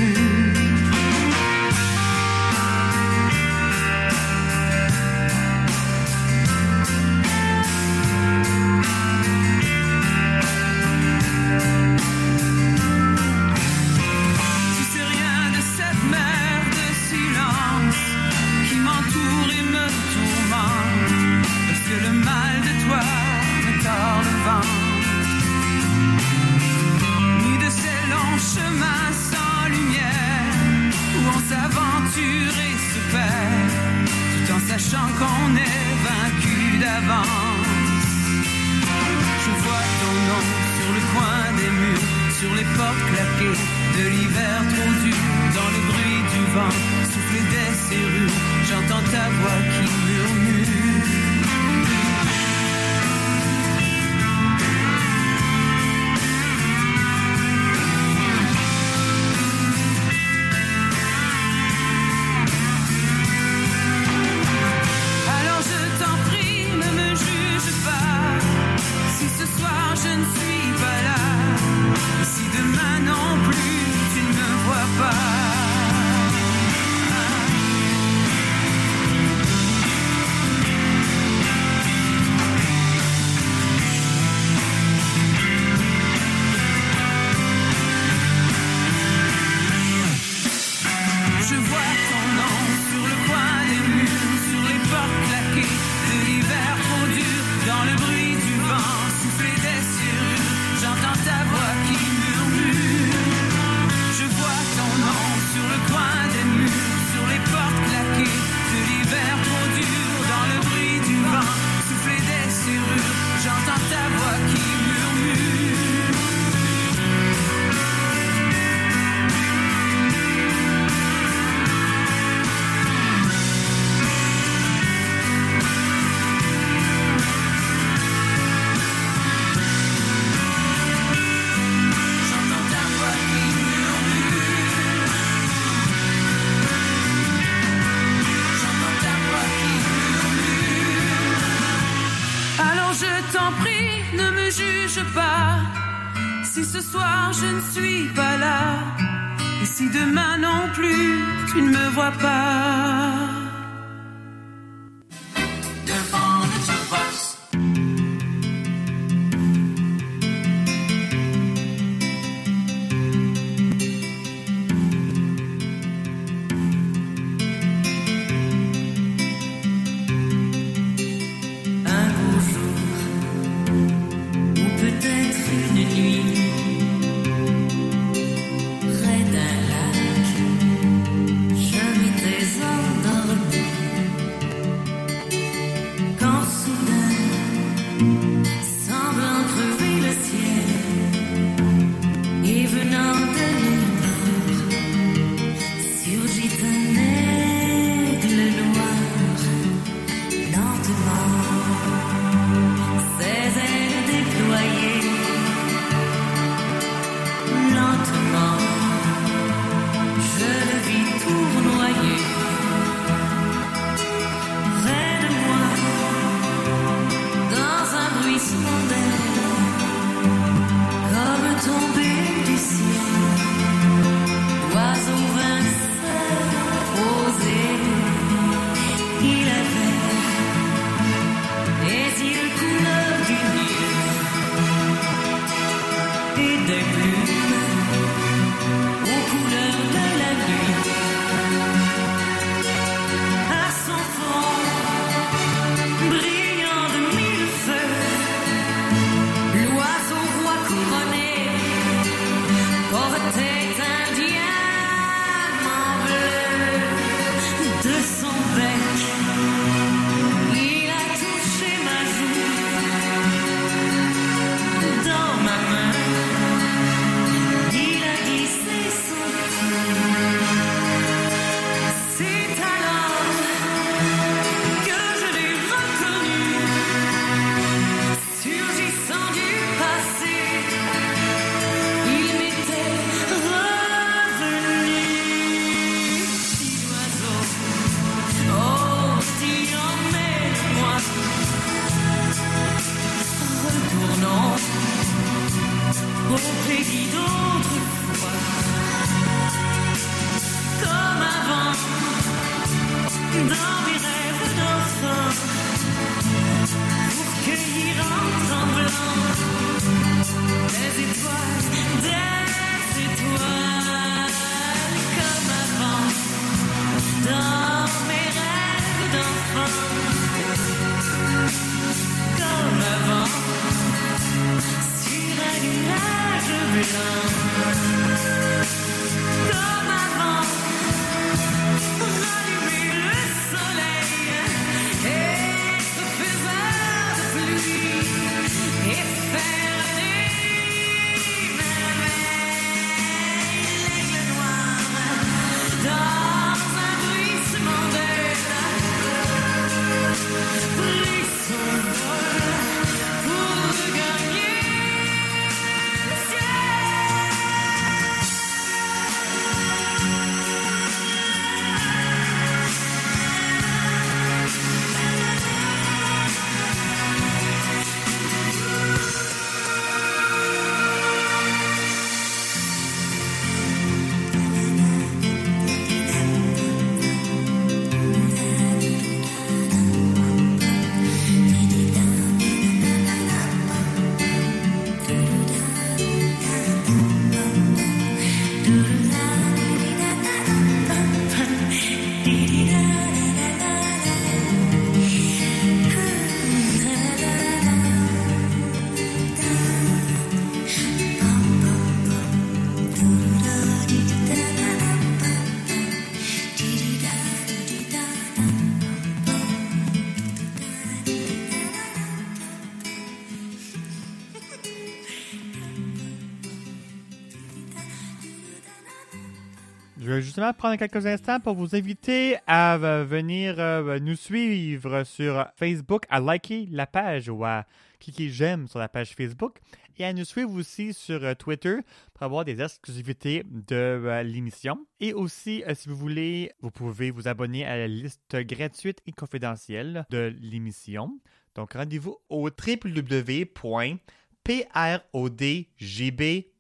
Justement prendre quelques instants pour vous inviter à venir euh, nous suivre sur Facebook, à liker la page ou à cliquer j'aime sur la page Facebook et à nous suivre aussi sur euh, Twitter pour avoir des exclusivités de euh, l'émission. Et aussi, si vous voulez, vous pouvez vous abonner à la liste gratuite et confidentielle de l'émission. Donc, rendez-vous au www.prodgb.com.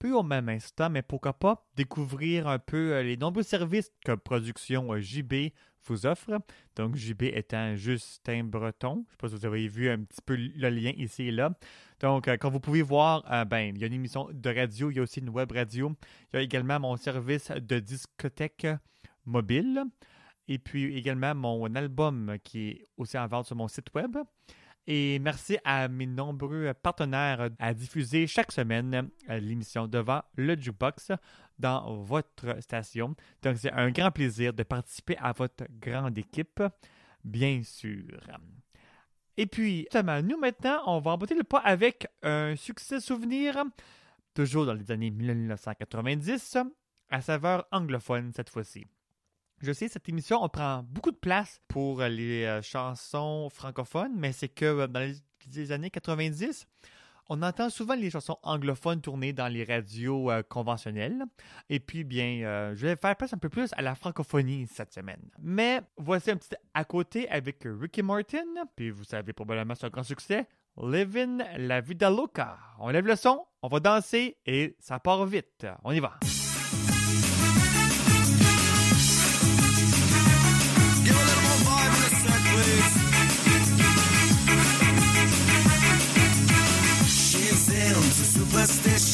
Peu au même instant, mais pourquoi pas découvrir un peu euh, les nombreux services que Production euh, JB vous offre. Donc, JB étant Justin Breton. Je ne sais pas si vous avez vu un petit peu le lien ici et là. Donc, euh, comme vous pouvez voir, euh, ben, il y a une émission de radio, il y a aussi une web radio. Il y a également mon service de discothèque mobile. Et puis également mon album qui est aussi en vente sur mon site web. Et merci à mes nombreux partenaires à diffuser chaque semaine euh, l'émission devant le jukebox dans votre station. Donc, c'est un grand plaisir de participer à votre grande équipe, bien sûr. Et puis, justement, nous maintenant, on va emboîter le pas avec un succès souvenir, toujours dans les années 1990, à saveur anglophone cette fois-ci. Je sais, cette émission, on prend beaucoup de place pour les euh, chansons francophones, mais c'est que euh, dans les, années 90, on entend souvent les chansons anglophones tourner dans les radios euh, conventionnelles. Et puis, bien, euh, je vais faire place un peu plus à la francophonie cette semaine. Mais voici un petit à côté avec Ricky Martin. Puis vous savez probablement un grand succès. Living la vida loca. On lève le son, on va danser et ça part vite. On y va.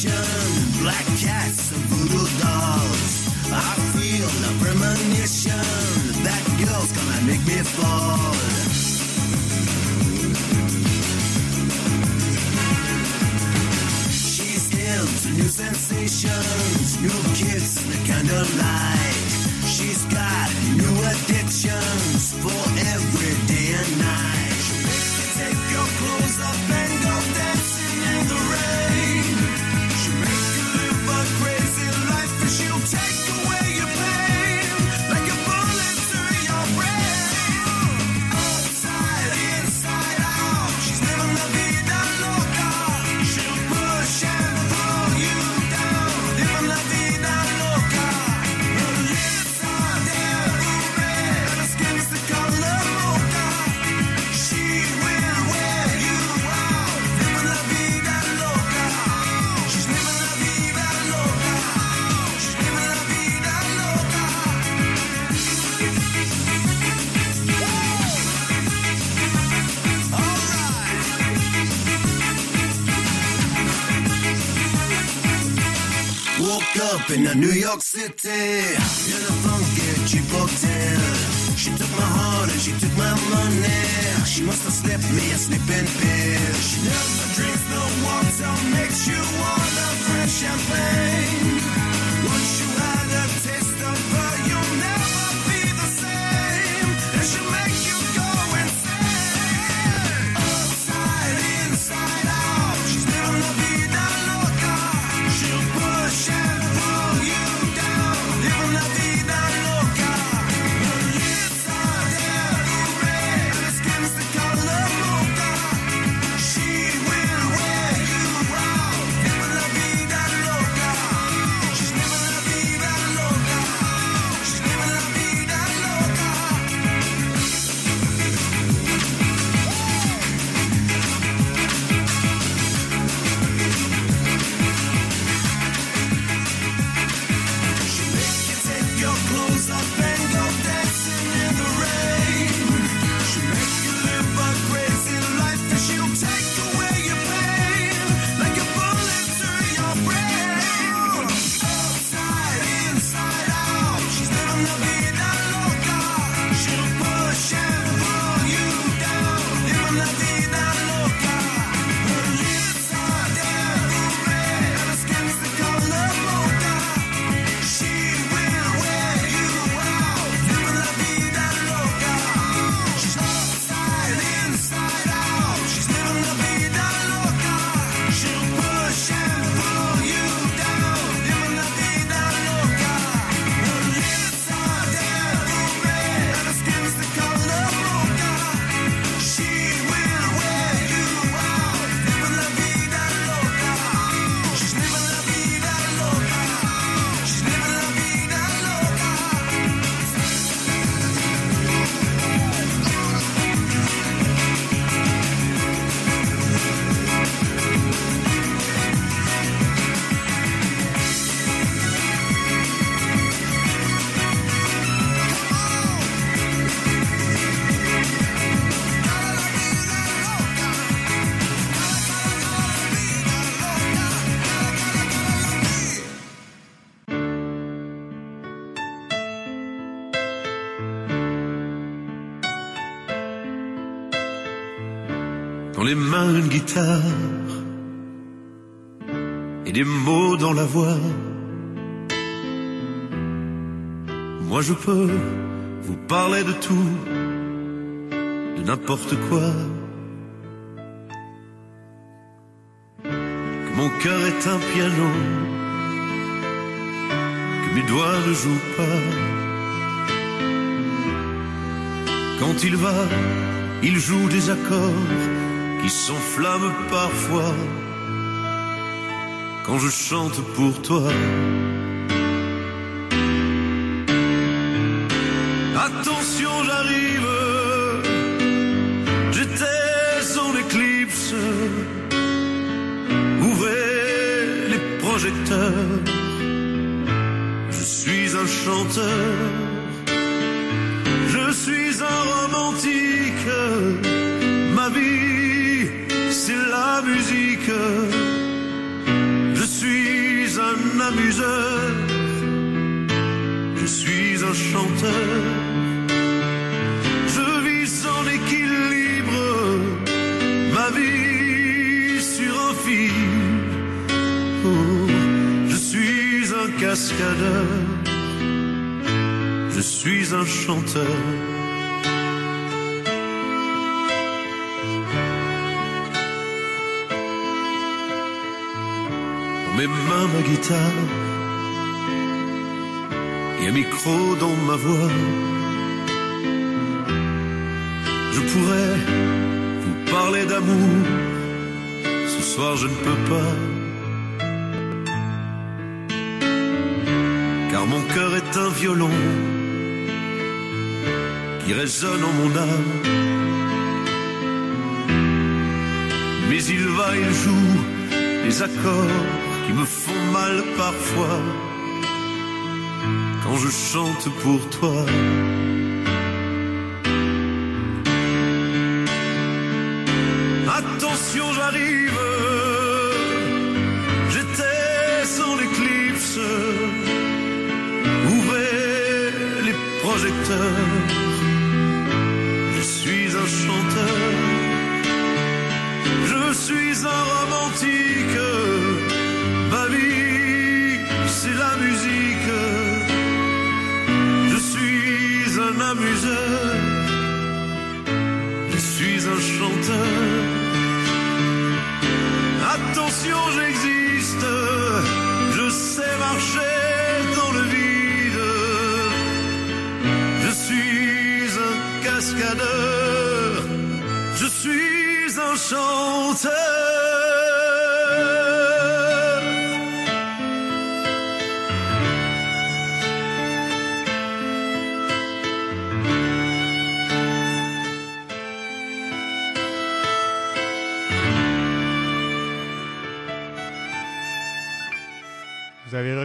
Superstition, black cats and voodoo dolls. I feel a premonition that girl's gonna make me fall. New sensations, new kicks in the candlelight. She's got new addictions for every day and night. She'll make you take your clothes off and up in a New York City in a funky cheap hotel. She took my heart and she took my money. She must have slipped me a sleeping pill. She never drinks no water, makes you wanna drink champagne. Et des mots dans la voix. Moi je peux vous parler de tout, de n'importe quoi. Que mon cœur est un piano, que mes doigts ne jouent pas. Quand il va, il joue des accords qui s'enflamment parfois. Quand je chante pour toi. Attention, j'arrive. J'étais en éclipse. Ouvrez les projecteurs. Je suis un chanteur. Je suis un chanteur. Dans mes mains, ma guitare et un micro dans ma voix. Je pourrais vous parler d'amour. Ce soir, je ne peux pas. Mon cœur est un violon qui résonne en mon âme. Mais il va, il joue des accords qui me font mal parfois quand je chante pour toi.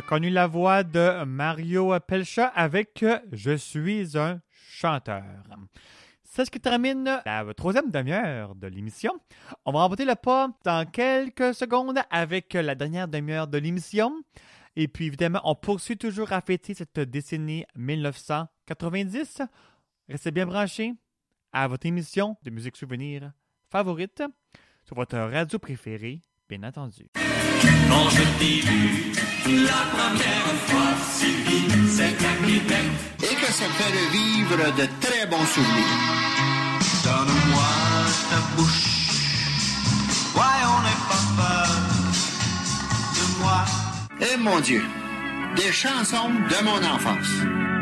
Reconnu la voix de Mario Pelcha avec Je suis un chanteur. C'est ce qui termine la troisième demi-heure de l'émission. On va remporter le pas dans quelques secondes avec la dernière demi-heure de l'émission. Et puis évidemment, on poursuit toujours à fêter cette décennie 1990. Restez bien branchés à votre émission de musique souvenir favorite sur votre radio préférée, bien entendu. Quand je t'ai vu la première fois, Sylvie, c'est à Québec. Et que ça fait revivre de très bons souvenirs. Donne-moi ta bouche. Ouais, on n'est pas peur de moi. Eh mon Dieu, des chansons de mon enfance.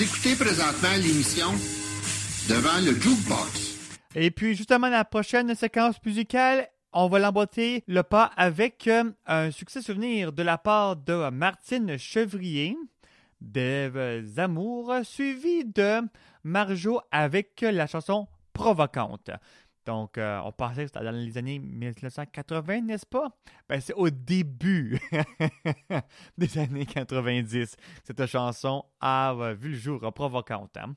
Écoutez présentement l'émission Devant le Jukebox. Et puis, justement, la prochaine séquence musicale, on va l'emboîter le pas avec euh, un succès souvenir de la part de Martine Chevrier, d'Ève Amour, suivi de Marjo avec la chanson Provocante. Donc, euh, on pensait que c'était dans les années 1980, n'est-ce pas? Ben, c'est au début [laughs] des années 90. Cette chanson a euh, vu le jour euh, en provoquant hein.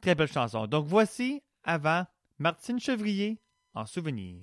Très belle chanson. Donc, voici, avant, Martine Chevrier en souvenir.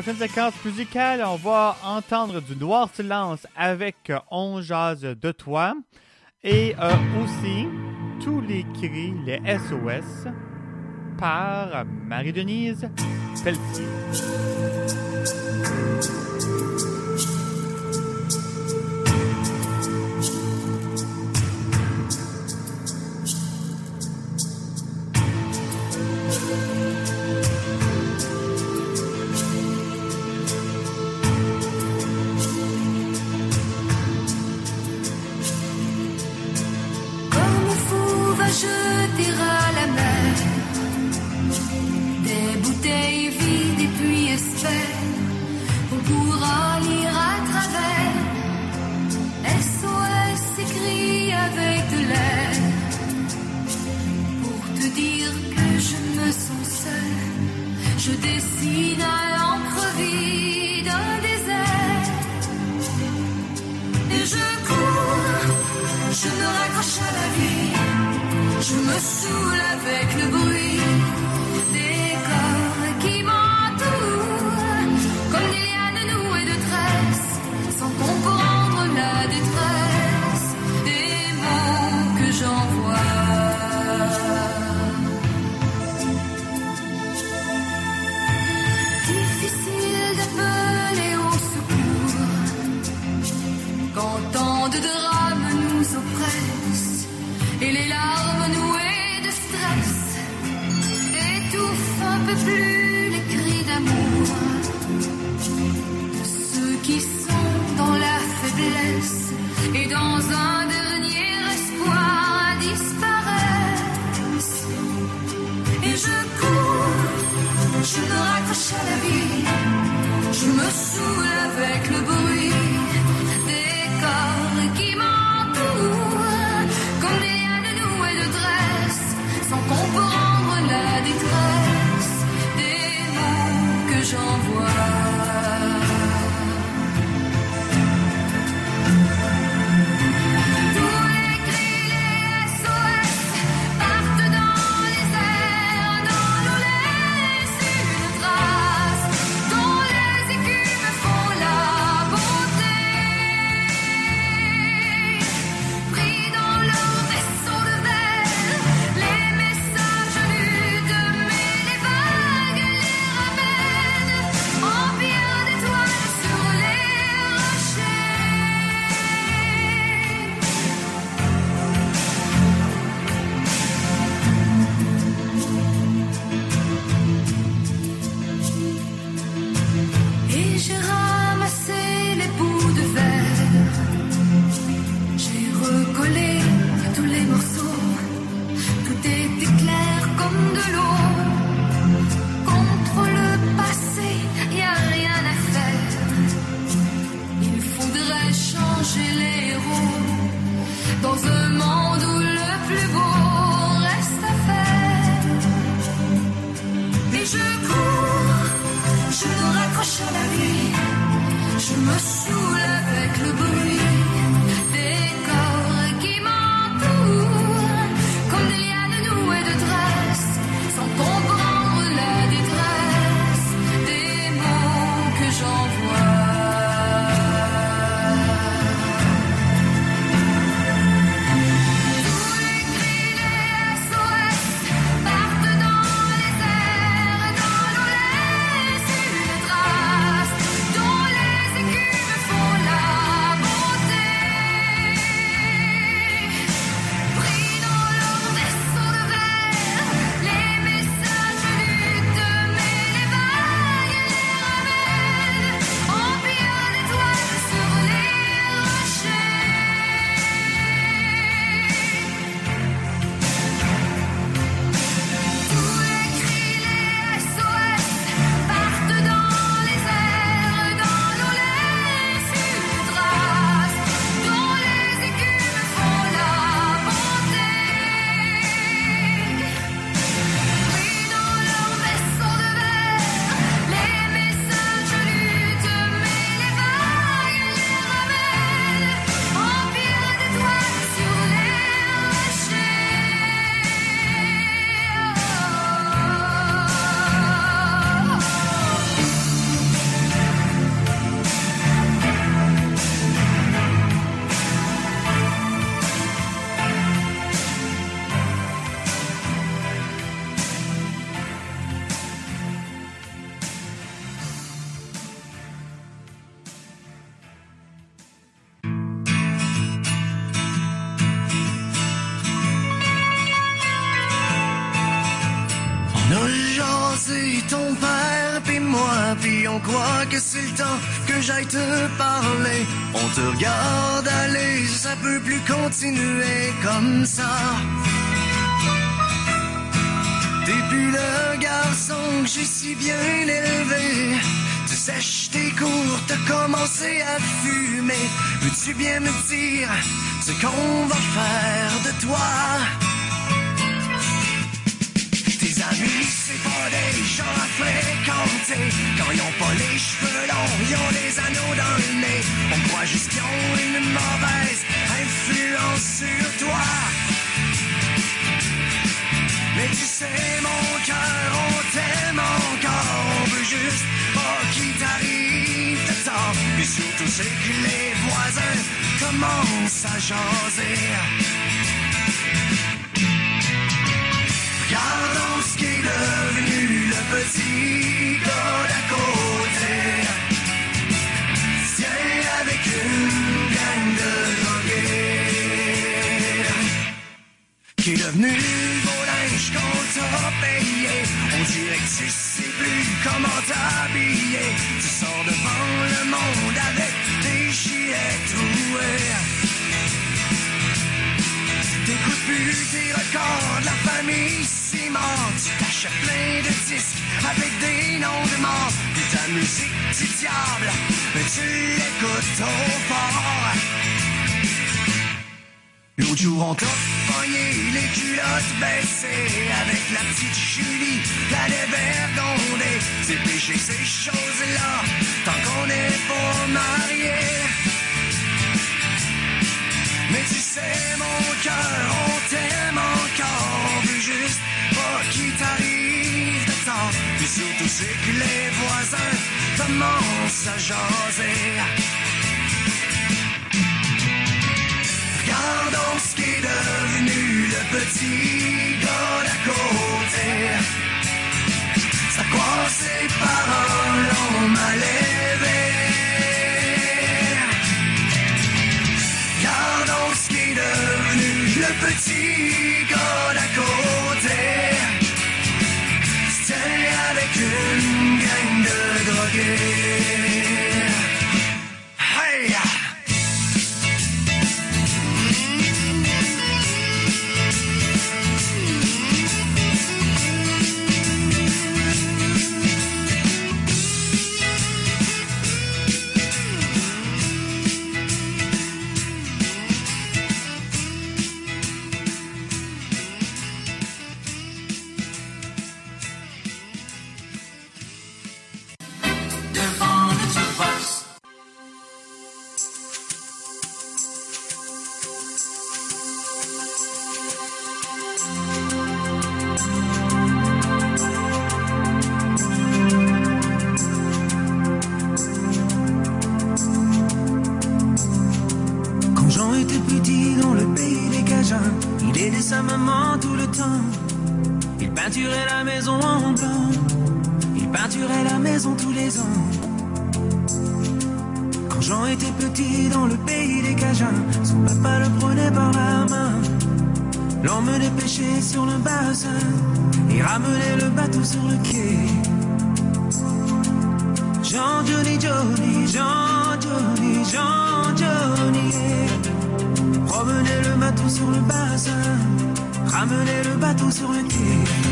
prochaine séquence musicale, on va entendre du Noir Silence avec euh, On Jazz de toi et euh, aussi tous les cris, les SOS par Marie-Denise Pelletier. Ton père puis moi, puis on croit que c'est le temps que j'aille te parler. On te regarde aller, ça peut plus continuer comme ça. T'es plus le garçon que j'ai si bien élevé. Tu sèches tes cours, t'as commencé à fumer. Veux-tu bien me dire ce qu'on va faire de toi? Des gens à fréquenter. Quand ils ont pas les cheveux longs, ils ont des anneaux dans le nez. On croit juste qu'ils ont une mauvaise influence sur toi. Mais tu sais, mon cœur, on t'aime encore. On veut juste pas qu'il t'arrive de. Et surtout, c'est que les voisins commencent à jaser. Regardons ce devenu le petit gars d'à côté. Tiens, avec une gang de drogués. Qui est devenu beau linge qu'on t'a payé. On dirait que tu sais plus comment t'habiller. Tu sors devant le monde avec des gilets troués. T'écoutes plus tes records la famille Tu t'achètes plein de disques avec des noms de morts. Puis ta musique du diable, mais tu l'écoutes trop fort. L'autre jour, on t'a les culottes baissées avec la petite Julie, la dévergondée. C'est péché ces choses-là, tant qu'on est pas marié. Mais tu sais, mon cœur, on t'aime encore. On veut juste qu'il t'arrive de temps. Puis surtout, c'est que les voisins commencent à jaser. Regardons ce qui est devenu le petit gars d'à côté. Ça croit ses paroles ont mal élevé. Regardons ce qui est devenu le petit de Quand Jean était petit dans le pays des Cajuns, son papa le prenait par la main, l'emmenait pêcher sur le bassin et ramenait le bateau sur le quai. Jean Johnny Johnny, Jean Johnny, Jean Johnny. Promenait le bateau sur le bassin, ramenait le bateau sur le quai.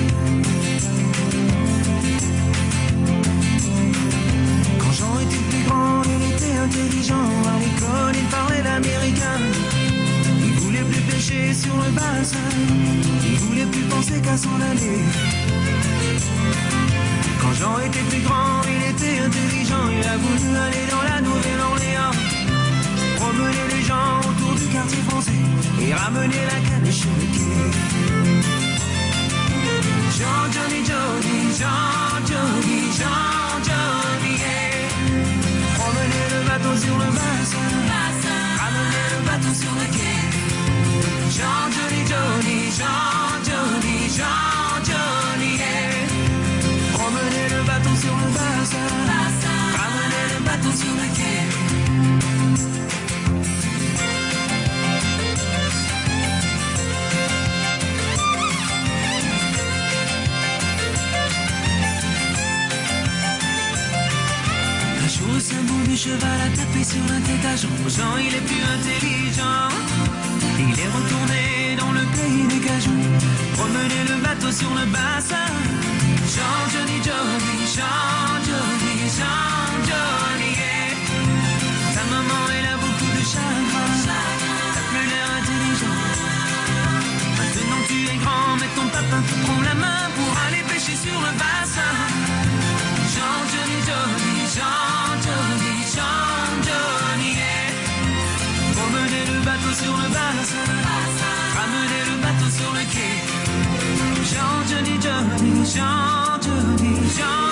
Intelligent. À l'école, il parlait l'américain. Il voulait plus pêcher sur le bassin. Il voulait plus penser qu'à s'en aller. Quand Jean était plus grand, il était intelligent. Il a voulu aller dans la Nouvelle-Orléans. Promener les gens autour du quartier français et ramener la canne chez. Jean Johnny Johnny, Jean Johnny, Jean Johnny, bateau sur le bassin, ramener le bateau sur le quai. Jean Johnny Johnny, Jean Johnny, Jean Johnny, yeah. Promener le bateau sur le bassin, ramener le bateau sur le quai. Tête à Jean. Il est plus intelligent. Il est retourné dans le pays des cajous, promener le bateau sur le bassin. Jean, Johnny, Johnny, Jean, Johnny, Jean, Jean, Johnny, Johnny, Jean, Johnny, Jean, Johnny,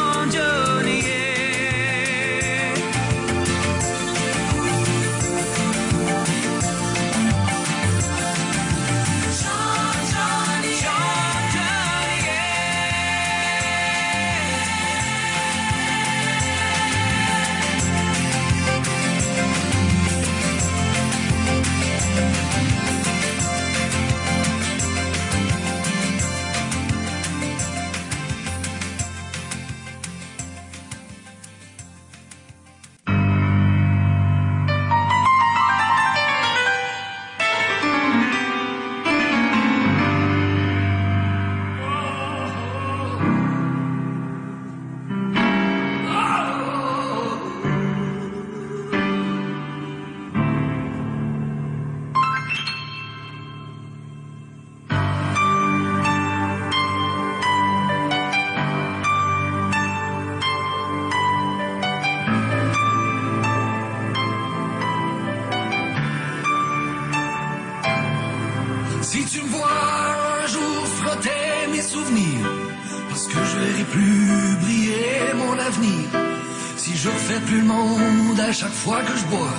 chaque fois que je bois,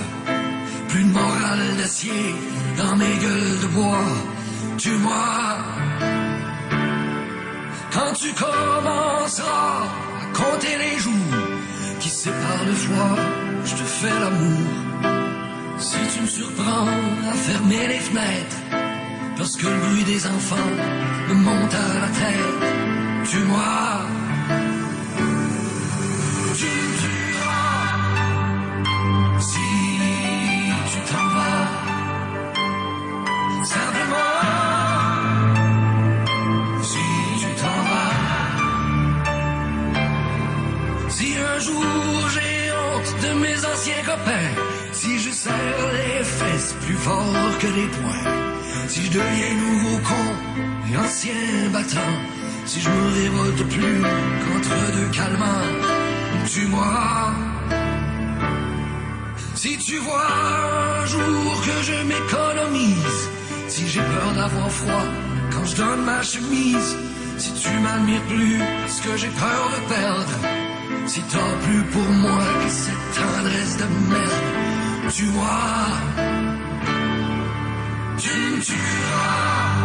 plus de morale d'acier dans mes gueules de bois. Tu moi, quand tu commenceras à compter les jours qui séparent le froid, je te fais l'amour. Si tu me surprends à fermer les fenêtres, parce que le bruit des enfants me monte à la tête, tu moi, si je serre les fesses plus fort que les poings, si je deviens nouveau con et ancien battant, si je me révolte plus contre deux calmants, tu moi. Si tu vois un jour que je m'économise, si j'ai peur d'avoir froid quand je donne ma chemise, si tu m'admires plus parce que j'ai peur de perdre, si t'as plus pour moi que cette tendresse de merde, tu vois, tu me tueras.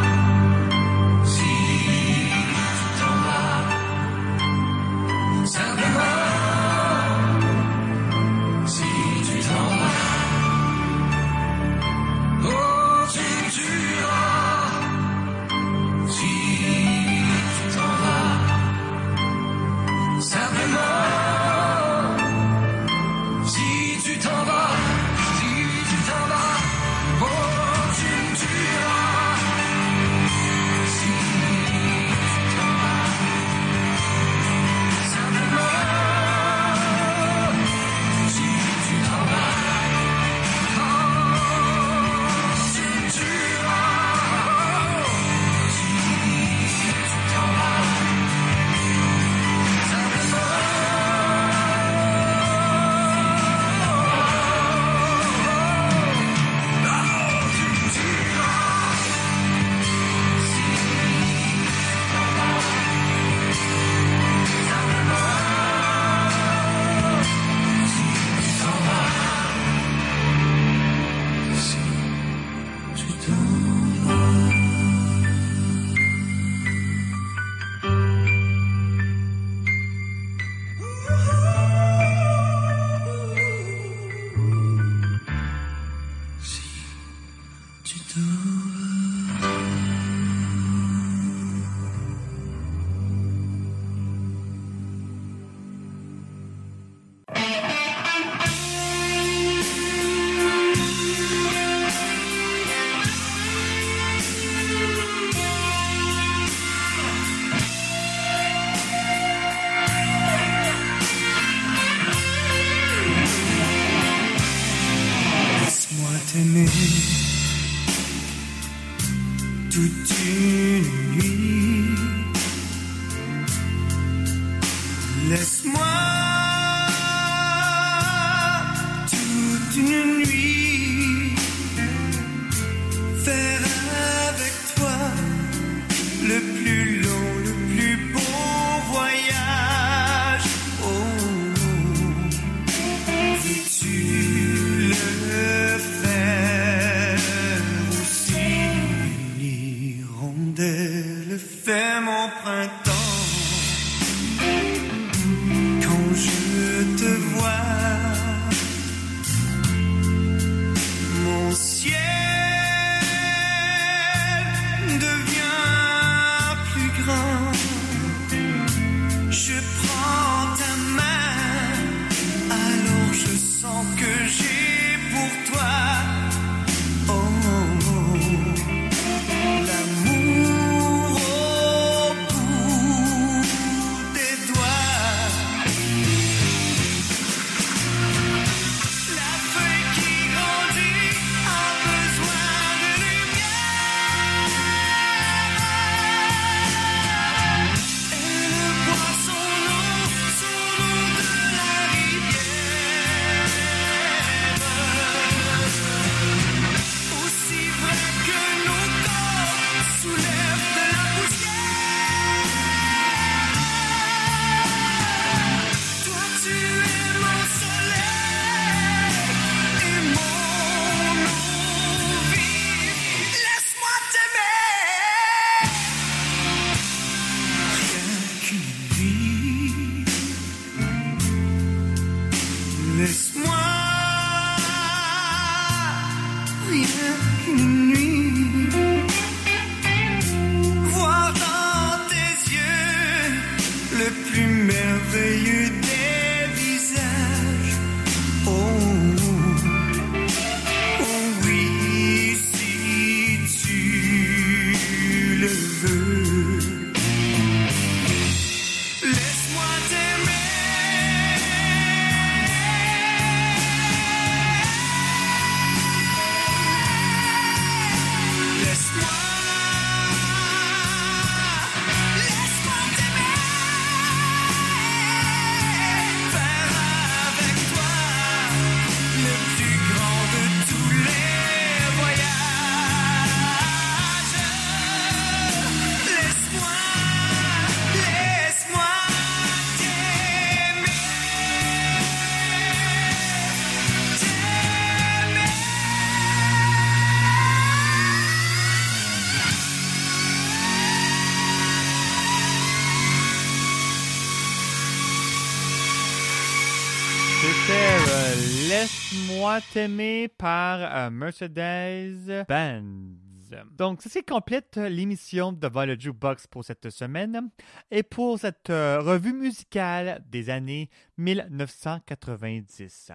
T'aimer par euh, Mercedes Benz. Donc, ceci complète l'émission devant le jukebox pour cette semaine et pour cette euh, revue musicale des années 1990.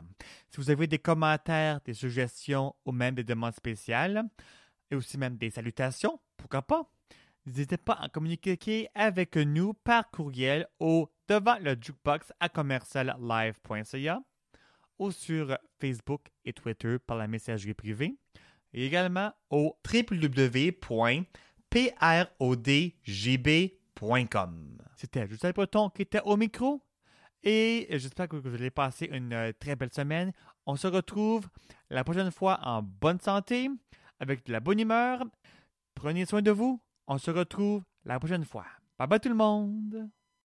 Si vous avez des commentaires, des suggestions ou même des demandes spéciales et aussi même des salutations, pourquoi pas, n'hésitez pas à communiquer avec nous par courriel au devant le jukebox à commerciallive.ca ou sur Facebook et Twitter par la messagerie privée et également au www.prodgb.com. C'était Justin Breton qui était au micro et j'espère que vous allez passer une euh, très belle semaine. On se retrouve la prochaine fois en bonne santé, avec de la bonne humeur. Prenez soin de vous. On se retrouve la prochaine fois. Bye bye tout le monde.